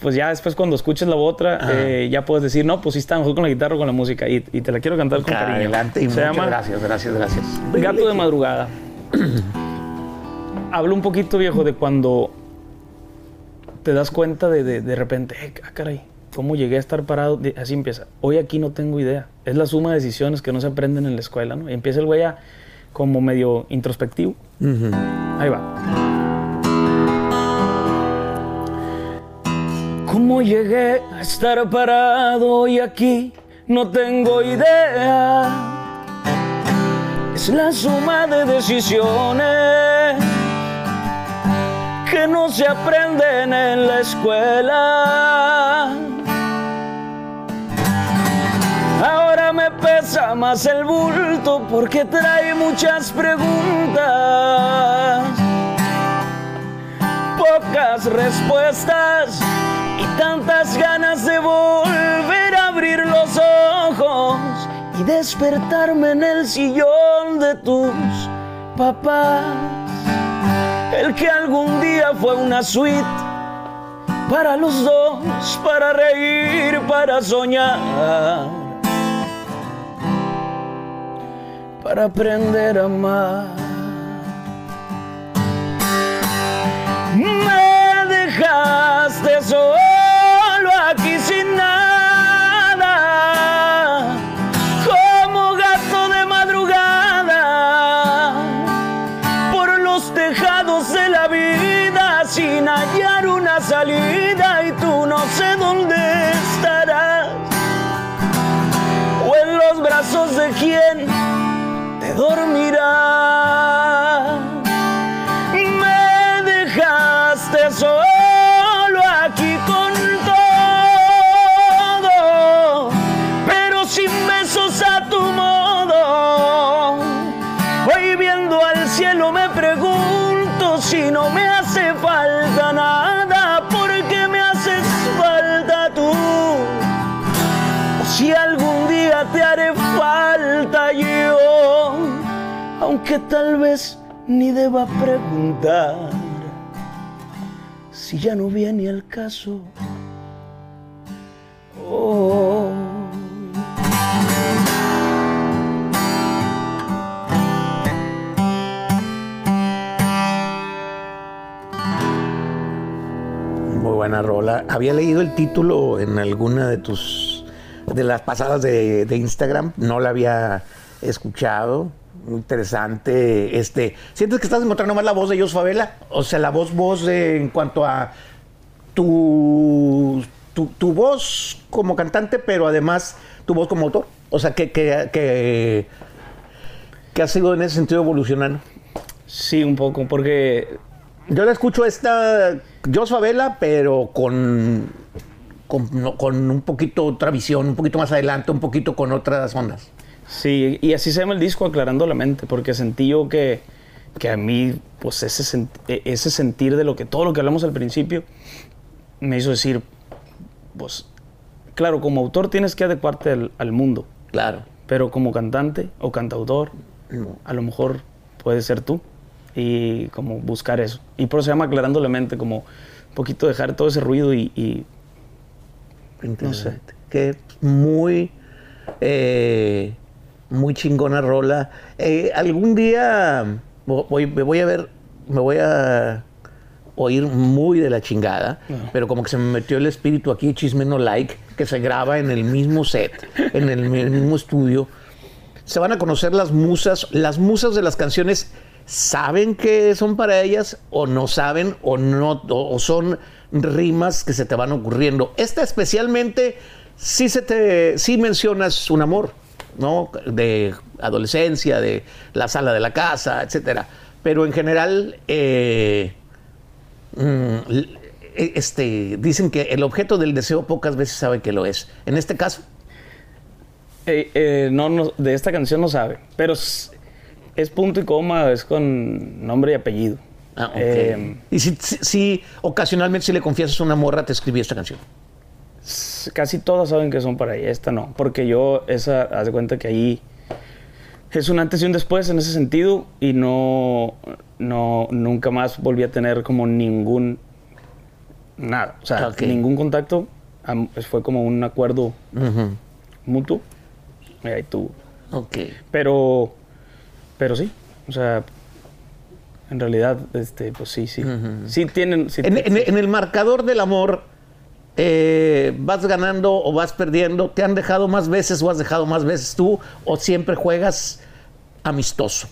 [SPEAKER 1] Pues ya después cuando escuches la otra, eh, ya puedes decir, no, pues sí está mejor con la guitarra o con la música. Y, y te la quiero cantar con cariño.
[SPEAKER 2] Adelante y
[SPEAKER 1] Se llama
[SPEAKER 2] gracias, gracias, gracias.
[SPEAKER 1] Gato de madrugada. Hablo un poquito, viejo, de cuando te das cuenta de, de, de repente, eh, ah, caray, ¿cómo llegué a estar parado? De- así empieza. Hoy aquí no tengo idea. Es la suma de decisiones que no se aprenden en la escuela, ¿no? Y empieza el güey a como medio introspectivo. Ahí va. ¿Cómo llegué a estar parado hoy aquí? No tengo idea. Es la suma de decisiones que no se aprenden en la escuela. Ahora me pesa más el bulto porque trae muchas preguntas, pocas respuestas y tantas ganas de volver a abrir los ojos y despertarme en el sillón de tus papás. El que algún día fue una suite para los dos, para reír, para soñar, para aprender a amar. Dejaste solo tal vez ni deba preguntar si ya no viene el caso. Oh.
[SPEAKER 2] Muy buena rola. Había leído el título en alguna de tus de las pasadas de Instagram. No la había escuchado. Muy interesante. Este, ¿sientes que estás encontrando más la voz de Jos Favela? O sea, la voz voz de- en cuanto a tu, tu, tu voz como cantante, pero además tu voz como autor. O sea, que, que, que, que has sido en ese sentido evolucionando.
[SPEAKER 1] Sí, un poco, porque
[SPEAKER 2] Yo la escucho esta Jos Favela, pero con, con un poquito otra visión, un poquito más adelante, un poquito con otras ondas.
[SPEAKER 1] Sí, y así se llama el disco, Aclarando la Mente, porque sentí yo que, que a mí, pues ese, e- ese sentir de lo que todo lo que hablamos al principio, me hizo decir, pues, claro, como autor tienes que adecuarte al, al mundo,
[SPEAKER 2] Claro.
[SPEAKER 1] pero como cantante o cantautor, a lo mejor puede ser tú y como buscar eso. Y por eso se llama Aclarando la Mente, como un poquito dejar todo ese ruido y, y
[SPEAKER 2] Interesante. Que muy, eh, muy chingona rola. Eh, algún día vo- voy, me voy a ver, me voy a oír muy de la chingada, pero como que se me metió el espíritu aquí, chisme no like, que se graba en el mismo set, en el mismo estudio. Se van a conocer las musas, las musas de las canciones. ¿Saben que son para ellas o no saben o no o o son rimas que se te van ocurriendo. Esta especialmente, sí, se te, sí mencionas un amor, ¿no? De adolescencia, de la sala de la casa, etcétera. Pero en general, eh, mm, este, dicen que el objeto del deseo pocas veces sabe que lo es. En este caso.
[SPEAKER 1] Eh, eh, no, no, de esta canción no sabe, pero es, es punto y coma, es con nombre y apellido.
[SPEAKER 2] Ah, ok.
[SPEAKER 1] Eh,
[SPEAKER 2] y si, si- si ocasionalmente si le confiesas a una morra, te escribí esta canción.
[SPEAKER 1] Casi todas saben que son para ella, esta no, porque yo, esa, haz de cuenta que ahí es un antes y un después en ese sentido y no, no, nunca más volví a tener como ningún, nada, o sea, ningún contacto, am- fue como un acuerdo mutuo, y ahí tuvo.
[SPEAKER 2] Ok.
[SPEAKER 1] Pero, pero sí, o sea, en realidad, este, pues sí, sí. Sí tienen... sí
[SPEAKER 2] En,
[SPEAKER 1] te-
[SPEAKER 2] en- en el marcador del amor, eh, ¿vas ganando o vas perdiendo? ¿Te han dejado más veces o has dejado más veces tú? ¿O siempre juegas amistoso?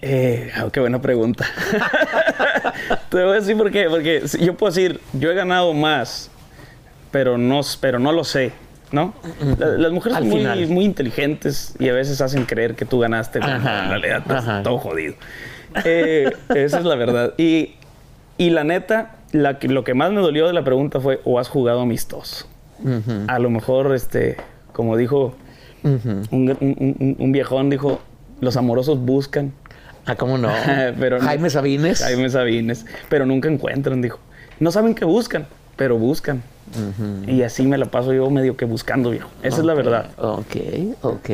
[SPEAKER 1] Eh, ah, qué buena pregunta. Te voy a decir por qué. Porque yo puedo decir, yo he ganado más, pero no, pero no lo sé, ¿no? La- las mujeres
[SPEAKER 2] Al
[SPEAKER 1] son muy, muy inteligentes y a veces hacen creer que tú ganaste,
[SPEAKER 2] Ajá,
[SPEAKER 1] en realidad estás
[SPEAKER 2] ajá.
[SPEAKER 1] todo jodido. Eh, esa es la verdad. Y, y la neta, la que- lo que más me dolió de la pregunta fue, ¿o has jugado amistoso? A lo mejor, este, como dijo un, un- un- un viejón, dijo, los amorosos buscan,
[SPEAKER 2] Ah, ¿cómo no?
[SPEAKER 1] Pero.
[SPEAKER 2] Jaime Sabines.
[SPEAKER 1] Jaime Sabines. Pero nunca encuentran, dijo. No saben qué buscan, pero buscan. Y así me la paso yo medio que buscando, viejo. Esa es la verdad.
[SPEAKER 2] Ok, ok.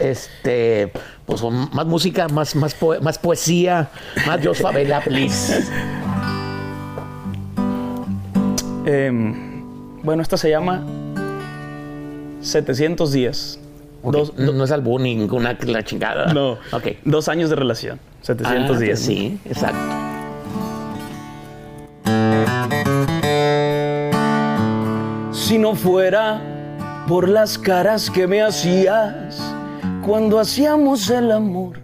[SPEAKER 2] Este, pues más música, más, más, poe- más poesía, más Jos Favela, please.
[SPEAKER 1] Em, bueno, esta se llama 700 días. Dos,
[SPEAKER 2] no, no es albur ninguna la chingada.
[SPEAKER 1] no,
[SPEAKER 2] Ok.
[SPEAKER 1] dos años de relación. 700
[SPEAKER 2] Ah,
[SPEAKER 1] días.
[SPEAKER 2] Sí, exacto.
[SPEAKER 1] Si no fuera por las caras que me hacías cuando hacíamos el amor,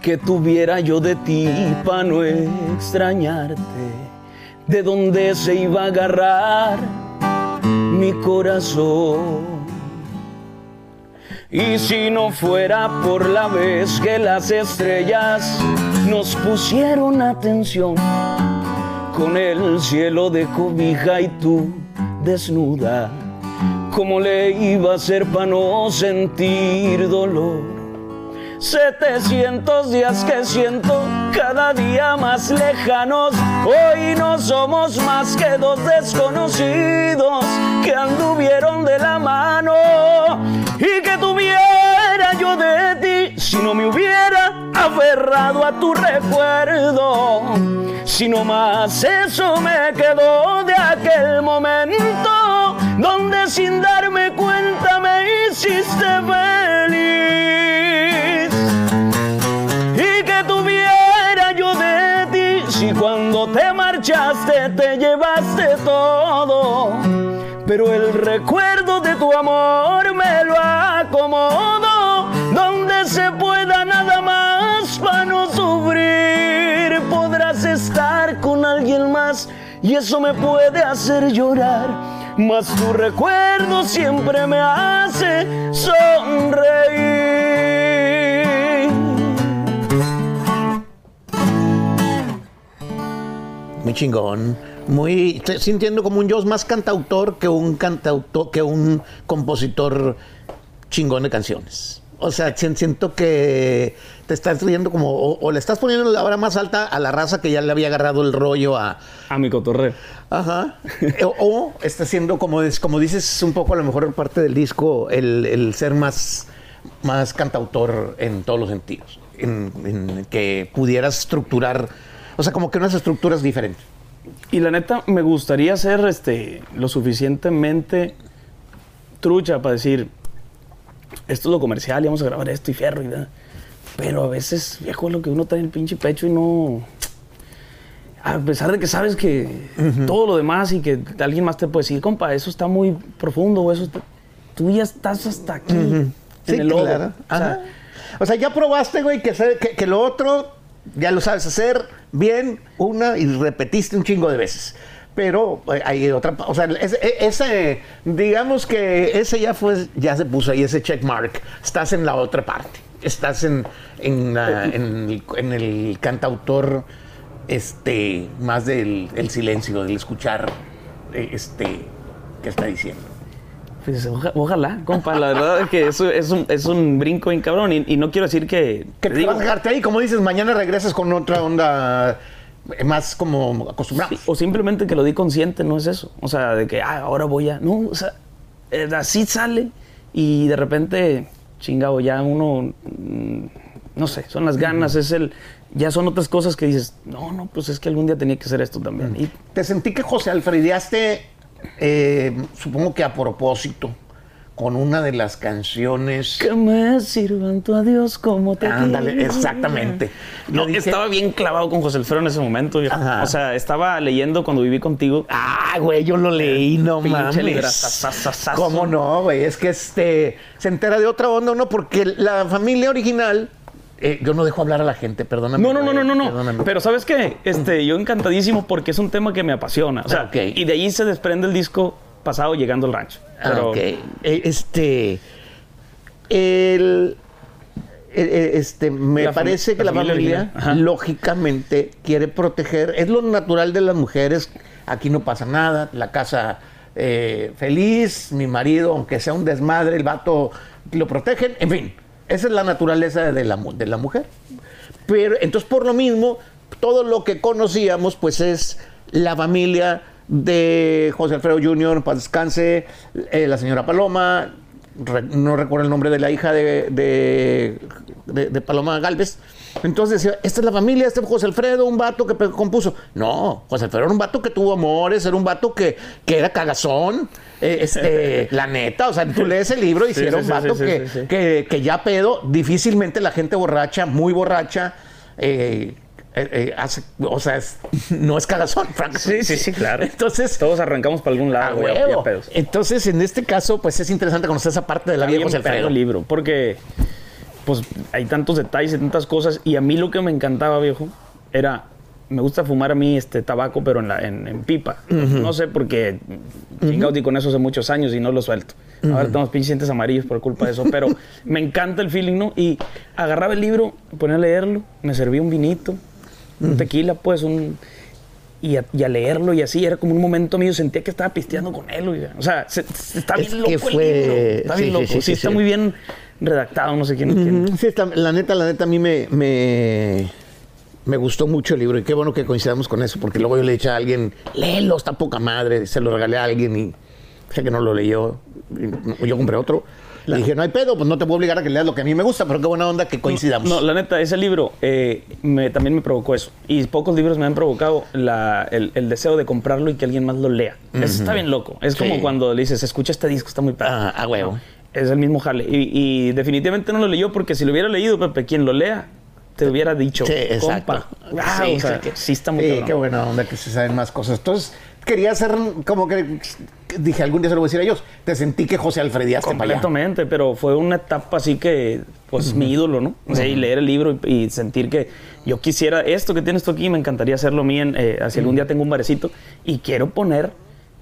[SPEAKER 1] que tuviera yo de ti para no extrañarte, de dónde se iba a agarrar mi corazón. Y si no fuera por la vez que las estrellas nos pusieron atención, con el cielo de cobija y tú desnuda. ¿Cómo le iba a hacer para no sentir dolor? 700 días que siento cada día más lejanos. Hoy no somos más que dos desconocidos que anduvieron de la mano. Y que tuviera yo de ti si no me hubiera aferrado a tu recuerdo. Si no más eso me quedó de aquel momento donde sin darme cuenta me hiciste feliz te llevaste todo pero el recuerdo de tu amor me lo acomodo. Donde se pueda nada más para no sufrir podrás estar con alguien más y eso me puede hacer llorar. Mas tu recuerdo siempre me hace sonreír
[SPEAKER 2] Muy chingón. Muy. Estoy sintiendo como un Jos más cantautor que un cantautor, que un compositor chingón de canciones. O sea, si- siento que te estás riendo como. O, o le estás poniendo la hora más alta a la raza que ya le había agarrado el rollo a.
[SPEAKER 1] a mi cotorreo
[SPEAKER 2] Ajá. o, o está siendo como, es- como dices un poco a lo mejor parte del disco, el, el ser más, más cantautor en todos los sentidos. En, en que pudieras estructurar. O sea, como que unas estructuras diferentes.
[SPEAKER 1] Y la neta, me gustaría ser este, lo suficientemente trucha para decir, esto es lo comercial y vamos a grabar esto y fierro y nada. Pero a veces, viejo, es lo que uno trae en el pinche pecho y no... A pesar de que sabes que todo lo demás y que alguien más te puede decir, compa, eso está muy profundo o eso está- Tú ya estás hasta aquí, en
[SPEAKER 2] Sí,
[SPEAKER 1] el
[SPEAKER 2] claro.
[SPEAKER 1] O sea,
[SPEAKER 2] Ajá. O sea, ya probaste, güey, que, que lo otro ya lo sabes hacer bien, una y repetiste un chingo de veces. Pero eh, hay otra, o sea, ese, e, ese, digamos que ese ya fue, ya se puso ahí ese check mark. Estás en la otra parte. Estás en, en, la- en el, cantautor, este, más del el silencio, del escuchar, eh, este, qué está diciendo.
[SPEAKER 1] Pues, oja- ojalá, compa, la verdad es que eso es un, es un brinco bien cabrón y, y no quiero decir que...
[SPEAKER 2] Que
[SPEAKER 1] te digo,
[SPEAKER 2] vas a dejarte ahí, como dices, mañana regresas con otra onda eh, más como acostumbrado.
[SPEAKER 1] o simplemente que lo di consciente, no es eso. O sea, de que ah, ahora voy a... No, o sea, eh, así sale y de repente, chingado, ya uno... mm, No sé, son las ganas, es el... Ya son otras cosas que dices, no, no, pues es que algún día tenía que hacer esto también. Y
[SPEAKER 2] Te sentí que José Alfrediaste, eh, supongo que a propósito, con una de las canciones.
[SPEAKER 1] que me sirvan tu adiós como te
[SPEAKER 2] Ándale,
[SPEAKER 1] quiero.
[SPEAKER 2] exactamente.
[SPEAKER 1] No,
[SPEAKER 2] dije,
[SPEAKER 1] estaba bien clavado con José Alfredo en ese momento. O sea, estaba leyendo cuando viví contigo.
[SPEAKER 2] Ah, güey, yo lo leí, no
[SPEAKER 1] Pinche
[SPEAKER 2] mames. ¿Cómo no, güey? Es que este se entera de otra onda uno porque la familia original. Eh, yo no dejo hablar a la gente, perdóname.
[SPEAKER 1] No, no, no, no, no, no. Pero ¿sabes qué? Este, yo encantadísimo porque es un tema que me apasiona. O sea,
[SPEAKER 2] Ok.
[SPEAKER 1] y de ahí se desprende el disco pasado llegando al rancho.
[SPEAKER 2] Ah,
[SPEAKER 1] Pero
[SPEAKER 2] ok. Eh, Este. El. eh, Este, me
[SPEAKER 1] La
[SPEAKER 2] parece que
[SPEAKER 1] la familia
[SPEAKER 2] lógicamente quiere proteger. Es lo natural de las mujeres. Aquí no pasa nada. La casa eh, feliz, mi marido, aunque sea un desmadre, el vato lo protegen. En fin, esa es la naturaleza de la, de la mujer. Pero entonces, por lo mismo, todo lo que conocíamos, pues es la familia de José Alfredo Jr., paz descanse, eh, la señora Paloma, re- no recuerdo el nombre de la hija de, de- de- de Paloma Galvez. Entonces decía, esta es la familia, este es José Alfredo, un vato que compuso. No, José Alfredo era un vato que tuvo amores, era un vato que, que era cagazón. eh, este, la neta, o sea, tú lees el libro y
[SPEAKER 1] Sí,
[SPEAKER 2] si era un vato
[SPEAKER 1] sí,
[SPEAKER 2] que,
[SPEAKER 1] sí,
[SPEAKER 2] que, que ya pedo, difícilmente la gente borracha, muy borracha, eh, eh, eh, hace- o sea, es- no es cagazón, francamente.
[SPEAKER 1] Sí, sí, sí, claro.
[SPEAKER 2] Entonces,
[SPEAKER 1] todos arrancamos para algún lado, güey.
[SPEAKER 2] Entonces, en este caso, pues es interesante conocer esa parte de la vida de José Alfredo.
[SPEAKER 1] libro, porque pues hay tantos detalles y tantas cosas. Y a mí lo que me encantaba, viejo, era. Me gusta fumar a mí este tabaco, pero en, la, en, en pipa. No sé por qué. Chingados, y con eso hace muchos años y no lo suelto. Ahora tenemos pinches amarillos por culpa de eso. Pero me encanta el feeling, ¿no? Y agarraba el libro, ponía a leerlo, me servía un vinito, un tequila, pues, un. Y a, y a leerlo y así, era como un momento mío, sentía que estaba pisteando con él. oiga. O sea, se- se- está
[SPEAKER 2] Es
[SPEAKER 1] bien loco
[SPEAKER 2] que
[SPEAKER 1] el
[SPEAKER 2] fue-
[SPEAKER 1] libro. Está bien
[SPEAKER 2] sí,
[SPEAKER 1] loco.
[SPEAKER 2] sí,
[SPEAKER 1] Sí,
[SPEAKER 2] sí,
[SPEAKER 1] está muy bien redactado, no sé quién. quién.
[SPEAKER 2] Ujú, sí, está- la neta, la neta, a mí me, me, me gustó mucho el libro y qué bueno que coincidamos con eso, porque luego yo le dije a alguien, léelo, está poca madre, se lo regalé a alguien y sé que no lo leyó, y yo compré otro. Le dije, no hay pedo, pues no te puedo obligar a que leas lo que a mí me gusta, pero qué buena onda que coincidamos.
[SPEAKER 1] No, la neta, ese libro eh, me- también me provocó eso. Y pocos libros me han provocado la- el, el deseo de comprarlo y que alguien más lo lea. Eso está bien loco. Es como cuando le dices, escucha este disco, está muy padre.
[SPEAKER 2] Ah, a huevo.
[SPEAKER 1] Es el mismo jale. Y, y definitivamente no lo leyó porque si lo hubiera leído, Pepe, quien lo lea, te hubiera dicho,
[SPEAKER 2] Sí, exacto.
[SPEAKER 1] compa. wow,
[SPEAKER 2] sí,
[SPEAKER 1] o sea,
[SPEAKER 2] sí,
[SPEAKER 1] sí está muy
[SPEAKER 2] sí, qué buena onda que se saben más cosas. Entonces, quería hacer como que dije, algún día se lo voy a decir a ellos. Te sentí que José para allá.
[SPEAKER 1] Completamente, pero fue una etapa así que, pues, mi ídolo, ¿no? O sea, y leer el libro y, y sentir que yo quisiera esto que tienes tú aquí, me encantaría hacerlo a mí, en, eh, si algún día tengo un barecito y quiero poner,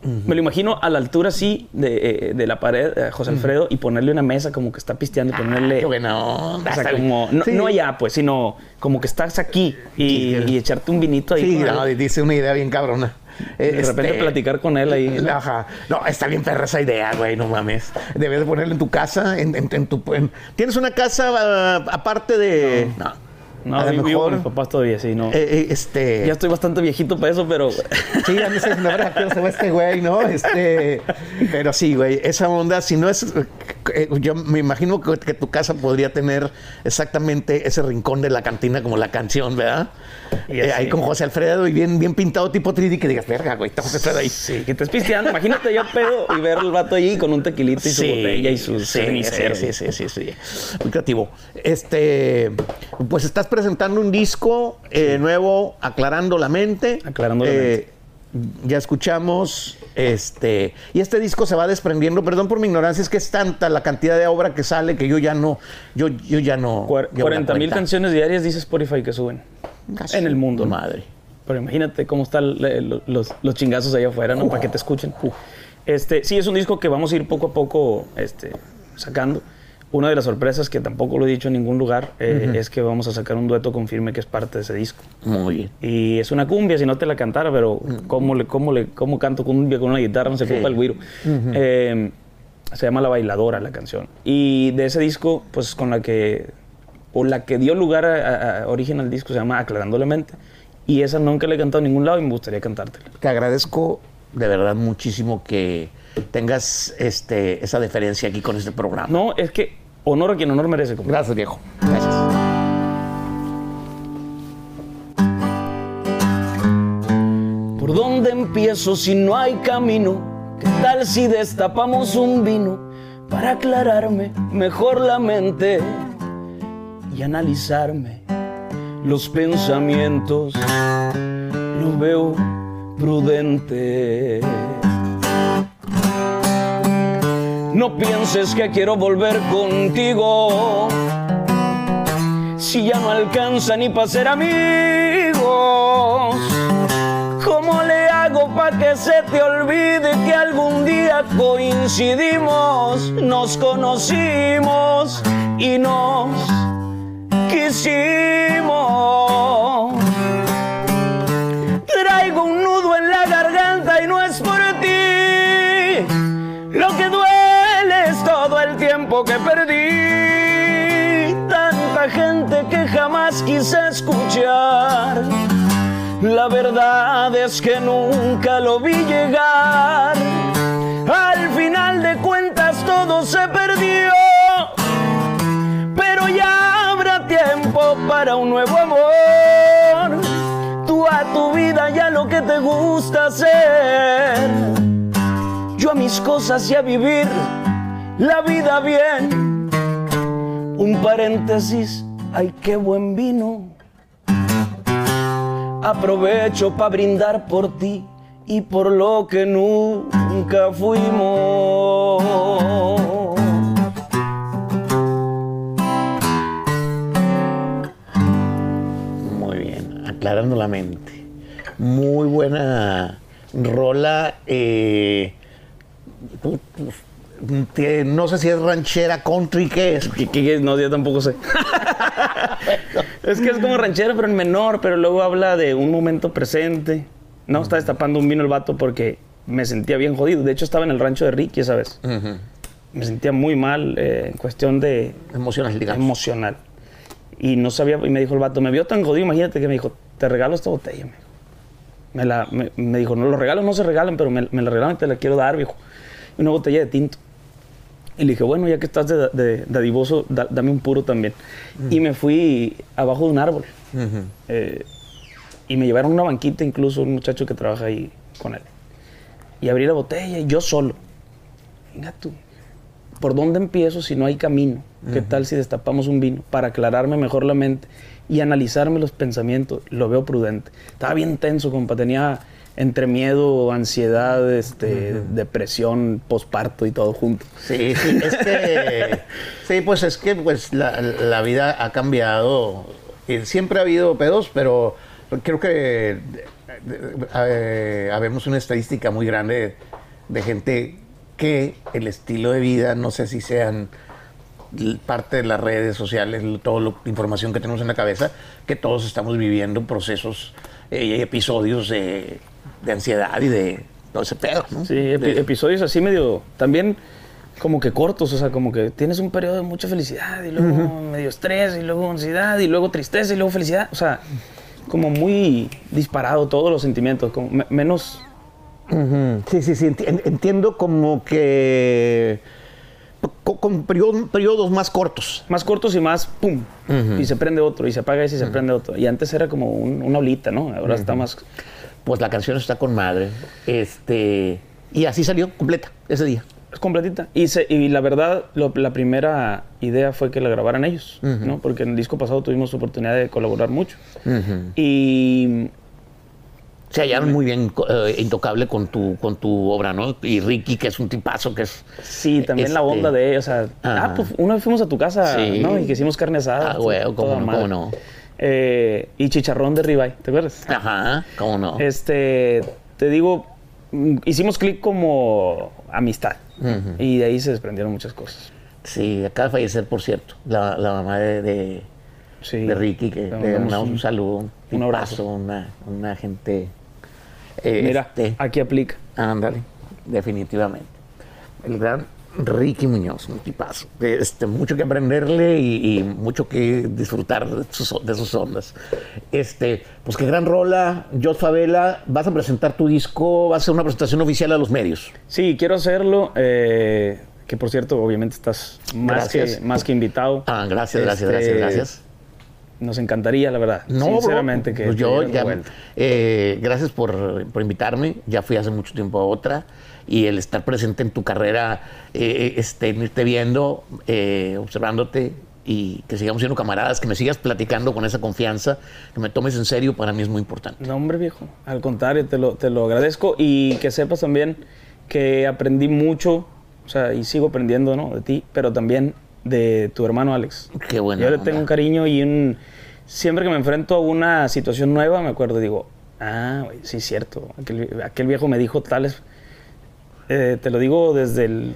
[SPEAKER 1] me lo imagino a la altura así de, eh, de la pared, eh, José Alfredo, y ponerle una mesa como que está pisteando y ponerle...
[SPEAKER 2] Ah, Qué buena onda.
[SPEAKER 1] o sea, como, no,
[SPEAKER 2] Sí.
[SPEAKER 1] no allá, pues, sino como que estás aquí y, echarte un vinito ahí.
[SPEAKER 2] Sí, no, dice una idea bien cabrona.
[SPEAKER 1] De repente
[SPEAKER 2] este,
[SPEAKER 1] platicar con él ahí. ¿no?
[SPEAKER 2] Ajá. No, está bien perra esa idea, güey, no mames. Debes de ponerla en tu casa, en, en- en tu... en- ¿Tienes una casa ah, aparte de...? No.
[SPEAKER 1] No,
[SPEAKER 2] a lo
[SPEAKER 1] vivo
[SPEAKER 2] mejor...
[SPEAKER 1] con mis papás todavía, sí, no.
[SPEAKER 2] eh, eh, este...
[SPEAKER 1] ya estoy bastante viejito para eso, pero...
[SPEAKER 2] Sí, me está diciendo, "Ahora, ¿a hora se va este güey, ¿no? Este, pero sí, güey, esa onda, si no es, eh, yo me imagino que, que tu casa podría tener exactamente ese rincón de la cantina como la canción, ¿verdad?
[SPEAKER 1] Y
[SPEAKER 2] Eh, ahí con José Alfredo y bien, bien pintado tipo 3D que digas, verga, güey, está José Alfredo ahí.
[SPEAKER 1] Sí, que estés pisteando. Imagínate yo pedo y ver al vato allí con un tequilito y su botella y su
[SPEAKER 2] sí,
[SPEAKER 1] cenicero.
[SPEAKER 2] sí, sí, sí, sí, sí. Muy creativo. Este, pues estás presentando un disco eh, nuevo, aclarando la mente. Eh,
[SPEAKER 1] Aclarando la mente.
[SPEAKER 2] Ya escuchamos, este, y este disco se va desprendiendo. Perdón por mi ignorancia, es que es tanta la cantidad de obra que sale que yo ya no, yo, yo ya no.
[SPEAKER 1] Cuar-
[SPEAKER 2] llevo la
[SPEAKER 1] 40 mil canciones diarias dice Spotify que suben.
[SPEAKER 2] Casi.
[SPEAKER 1] en el mundo.
[SPEAKER 2] Madre.
[SPEAKER 1] Pero imagínate cómo están los, los chingazos allá afuera, ¿no? Para que te escuchen. Este, sí, es un disco que vamos a ir poco a poco este, sacando. Una de las sorpresas que tampoco lo he dicho en ningún lugar eh, es que vamos a sacar un dueto con Firme que es parte de ese disco.
[SPEAKER 2] Muy bien.
[SPEAKER 1] Y es una cumbia, si no te la cantara, pero ¿cómo, le, cómo, le, cómo canto cumbia con una guitarra? No se ocupa el güiro. Eh, se llama La Bailadora la canción. Y de ese disco, pues con la que, o la que dio lugar a, a- a origen al disco se llama Aclarando la Mente. Y esa nunca la he cantado en ningún lado y me gustaría cantártela.
[SPEAKER 2] Te agradezco de verdad muchísimo que tengas este, esa deferencia aquí con este programa.
[SPEAKER 1] No, es que honor a quien honor merece. compadre.
[SPEAKER 2] Gracias, viejo. Gracias.
[SPEAKER 1] ¿Por dónde empiezo si no hay camino? ¿Qué tal si destapamos un vino para aclararme mejor la mente y analizarme los pensamientos? Lo veo prudente. No pienses que quiero volver contigo si ya no alcanza ni para ser amigos. ¿Cómo le hago para que se te olvide que algún día coincidimos, nos conocimos y nos quisimos? Tiempo que perdí. Tanta gente que jamás quise escuchar. La verdad es que nunca lo vi llegar. Al final de cuentas todo se perdió. Pero ya habrá tiempo para un nuevo amor. Tú a tu vida ya lo que te gusta hacer. Yo a mis cosas y a vivir la vida bien. Un paréntesis, ay qué buen vino. Aprovecho para brindar por ti y por lo que nunca fuimos.
[SPEAKER 2] Muy bien, aclarando la mente. Muy buena rola. eh, no sé si es ranchera, country, ¿qué es?
[SPEAKER 1] ¿Qué- qué es? No, yo tampoco sé. es que es como ranchero, pero en menor, pero luego habla de un momento presente. No, está destapando un vino el vato porque me sentía bien jodido. De hecho, estaba en el rancho de Ricky, ¿sabes? Me sentía muy mal eh, en cuestión de
[SPEAKER 2] Emocional, digamos.
[SPEAKER 1] emocional. Y no sabía, y me dijo el vato, me vio tan jodido, imagínate que me dijo, te regalo esta botella, me dijo. Me, la, me, me dijo, no, los regalos no se regalan, pero me, me la regalan y te la quiero dar, viejo. Una botella de tinto. Y le dije, bueno, ya que estás de, de, dadivoso, da- dame un puro también. Y me fui abajo de un árbol. Eh, y me llevaron una banquita, incluso un muchacho que trabaja ahí con él. Y abrí la botella y yo solo. Venga tú. ¿Por dónde empiezo si no hay camino? ¿Qué tal si destapamos un vino para aclararme mejor la mente y analizarme los pensamientos? Lo veo prudente. Estaba bien tenso, compa. Tenía entre miedo, ansiedad, este, depresión, posparto y todo junto.
[SPEAKER 2] Sí, sí, es que, sí, pues es que pues la, la vida ha cambiado. Siempre ha habido pedos, pero creo que eh, habemos una estadística muy grande de gente que el estilo de vida, no sé si sean parte de las redes sociales, toda la información que tenemos en la cabeza, que todos estamos viviendo procesos eh, y episodios de, de ansiedad y de todo ese pedo, ¿no?
[SPEAKER 1] Sí, epi-
[SPEAKER 2] De-
[SPEAKER 1] episodios así medio, también como que cortos, o sea, como que tienes un periodo de mucha felicidad y luego medio estrés y luego ansiedad y luego tristeza y luego felicidad, o sea, como muy disparado todos los sentimientos, como me- menos.
[SPEAKER 2] Sí, sí, sí. enti- en- Entiendo como que co- con periodo- periodos más cortos.
[SPEAKER 1] más cortos y más pum, y se prende otro y se apaga ese y se prende otro. Y antes era como un- una olita, ¿no? Ahora está más...
[SPEAKER 2] Pues la canción está con madre. Este. Y así salió completa ese día.
[SPEAKER 1] Es completita. Y, se- y la verdad, lo- la primera idea fue que la grabaran ellos, ¿no? Porque en el disco pasado tuvimos oportunidad de colaborar mucho. Y
[SPEAKER 2] Se hallaron muy bien eh, intocable con tu, con tu obra, ¿no? Y Ricky, que es un tipazo, que es.
[SPEAKER 1] Sí, también la
[SPEAKER 2] Este,
[SPEAKER 1] onda de, o sea, ah, pues una vez fuimos a tu casa,
[SPEAKER 2] Sí.
[SPEAKER 1] ¿no? Y que hicimos carne asada.
[SPEAKER 2] Ah, güey, cómo no, cómo no.
[SPEAKER 1] Eh, y chicharrón de ribeye, ¿te acuerdas?
[SPEAKER 2] Ajá, ¿cómo no?
[SPEAKER 1] Este, te digo, mm, hicimos clic como amistad. Y de ahí se desprendieron muchas cosas.
[SPEAKER 2] Sí, acaba de fallecer, por cierto, la, la mamá de, de,
[SPEAKER 1] Sí.
[SPEAKER 2] de Ricky, que
[SPEAKER 1] Le mandamos
[SPEAKER 2] un,
[SPEAKER 1] un-
[SPEAKER 2] saludo, un,
[SPEAKER 1] un abrazo.
[SPEAKER 2] una, una gente... eh,
[SPEAKER 1] Mira,
[SPEAKER 2] este,
[SPEAKER 1] aquí aplica.
[SPEAKER 2] Ándale, definitivamente. El gran Ricky Muñoz, un tipazo. Este, mucho que aprenderle y, y mucho que disfrutar de sus, de sus ondas. Este, pues qué gran rola, Jot Favela. Vas a presentar tu disco, vas a hacer una presentación oficial a los medios.
[SPEAKER 1] Sí, quiero hacerlo. eh, que por cierto, obviamente estás más, que, más que invitado.
[SPEAKER 2] Ah, gracias, gracias,
[SPEAKER 1] Este,
[SPEAKER 2] gracias, gracias.
[SPEAKER 1] Nos encantaría, la verdad.
[SPEAKER 2] No, bro,
[SPEAKER 1] sinceramente, que
[SPEAKER 2] pues yo ya, eh, gracias por, por invitarme. Ya fui hace mucho tiempo a otra y el estar presente en tu carrera, eh, este, irte viendo, eh, observándote y que sigamos siendo camaradas, que me sigas platicando con esa confianza, que me tomes en serio, para mí es muy importante.
[SPEAKER 1] No, hombre, viejo. Al contrario, te lo, te lo agradezco y que sepas también que aprendí mucho, o sea, y sigo aprendiendo, ¿no? De ti, pero también de tu hermano Alex.
[SPEAKER 2] Qué bueno.
[SPEAKER 1] Yo le tengo un cariño y un... Siempre que me enfrento a una situación nueva, me acuerdo y digo, ah, sí cierto. Aquel, aquel viejo me dijo tales... eh, te lo digo desde el,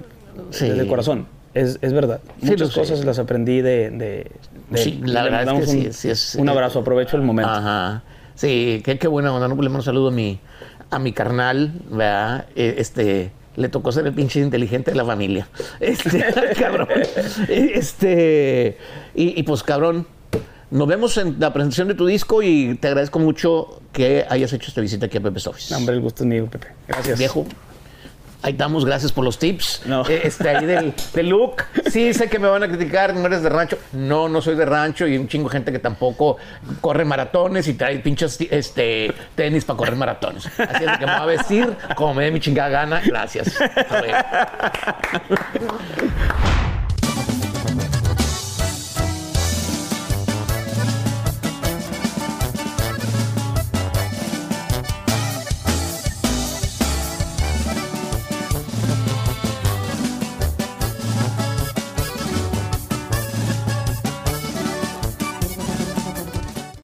[SPEAKER 2] Sí.
[SPEAKER 1] desde el corazón. Es, es verdad.
[SPEAKER 2] Sí,
[SPEAKER 1] Muchas
[SPEAKER 2] sé.
[SPEAKER 1] cosas las aprendí de... de- de-
[SPEAKER 2] Sí, la
[SPEAKER 1] le
[SPEAKER 2] verdad es que
[SPEAKER 1] un,
[SPEAKER 2] sí, es-
[SPEAKER 1] un abrazo, aprovecho el momento.
[SPEAKER 2] Ajá. Sí, qué, qué buena onda. No, le mando un saludo a mi, a mi carnal, ¿verdad? Eh, Este, le tocó ser el pinche inteligente de la familia. Este, cabrón. Este, y, y pues, cabrón, nos vemos en la presentación de tu disco y te agradezco mucho que hayas hecho esta visita aquí a Pepe's Office.
[SPEAKER 1] No, hombre, el gusto es mío, Pepe. Gracias.
[SPEAKER 2] Viejo. Ahí estamos, gracias por los tips.
[SPEAKER 1] No.
[SPEAKER 2] Eh, Este, ahí del, del look. Sí, sé que me van a criticar, no eres de rancho. No, no soy de rancho y hay un chingo de gente que tampoco corre maratones y trae pinches este, tenis para correr maratones. Así es que me voy a vestir como me dé mi chingada gana. Gracias. Hasta luego.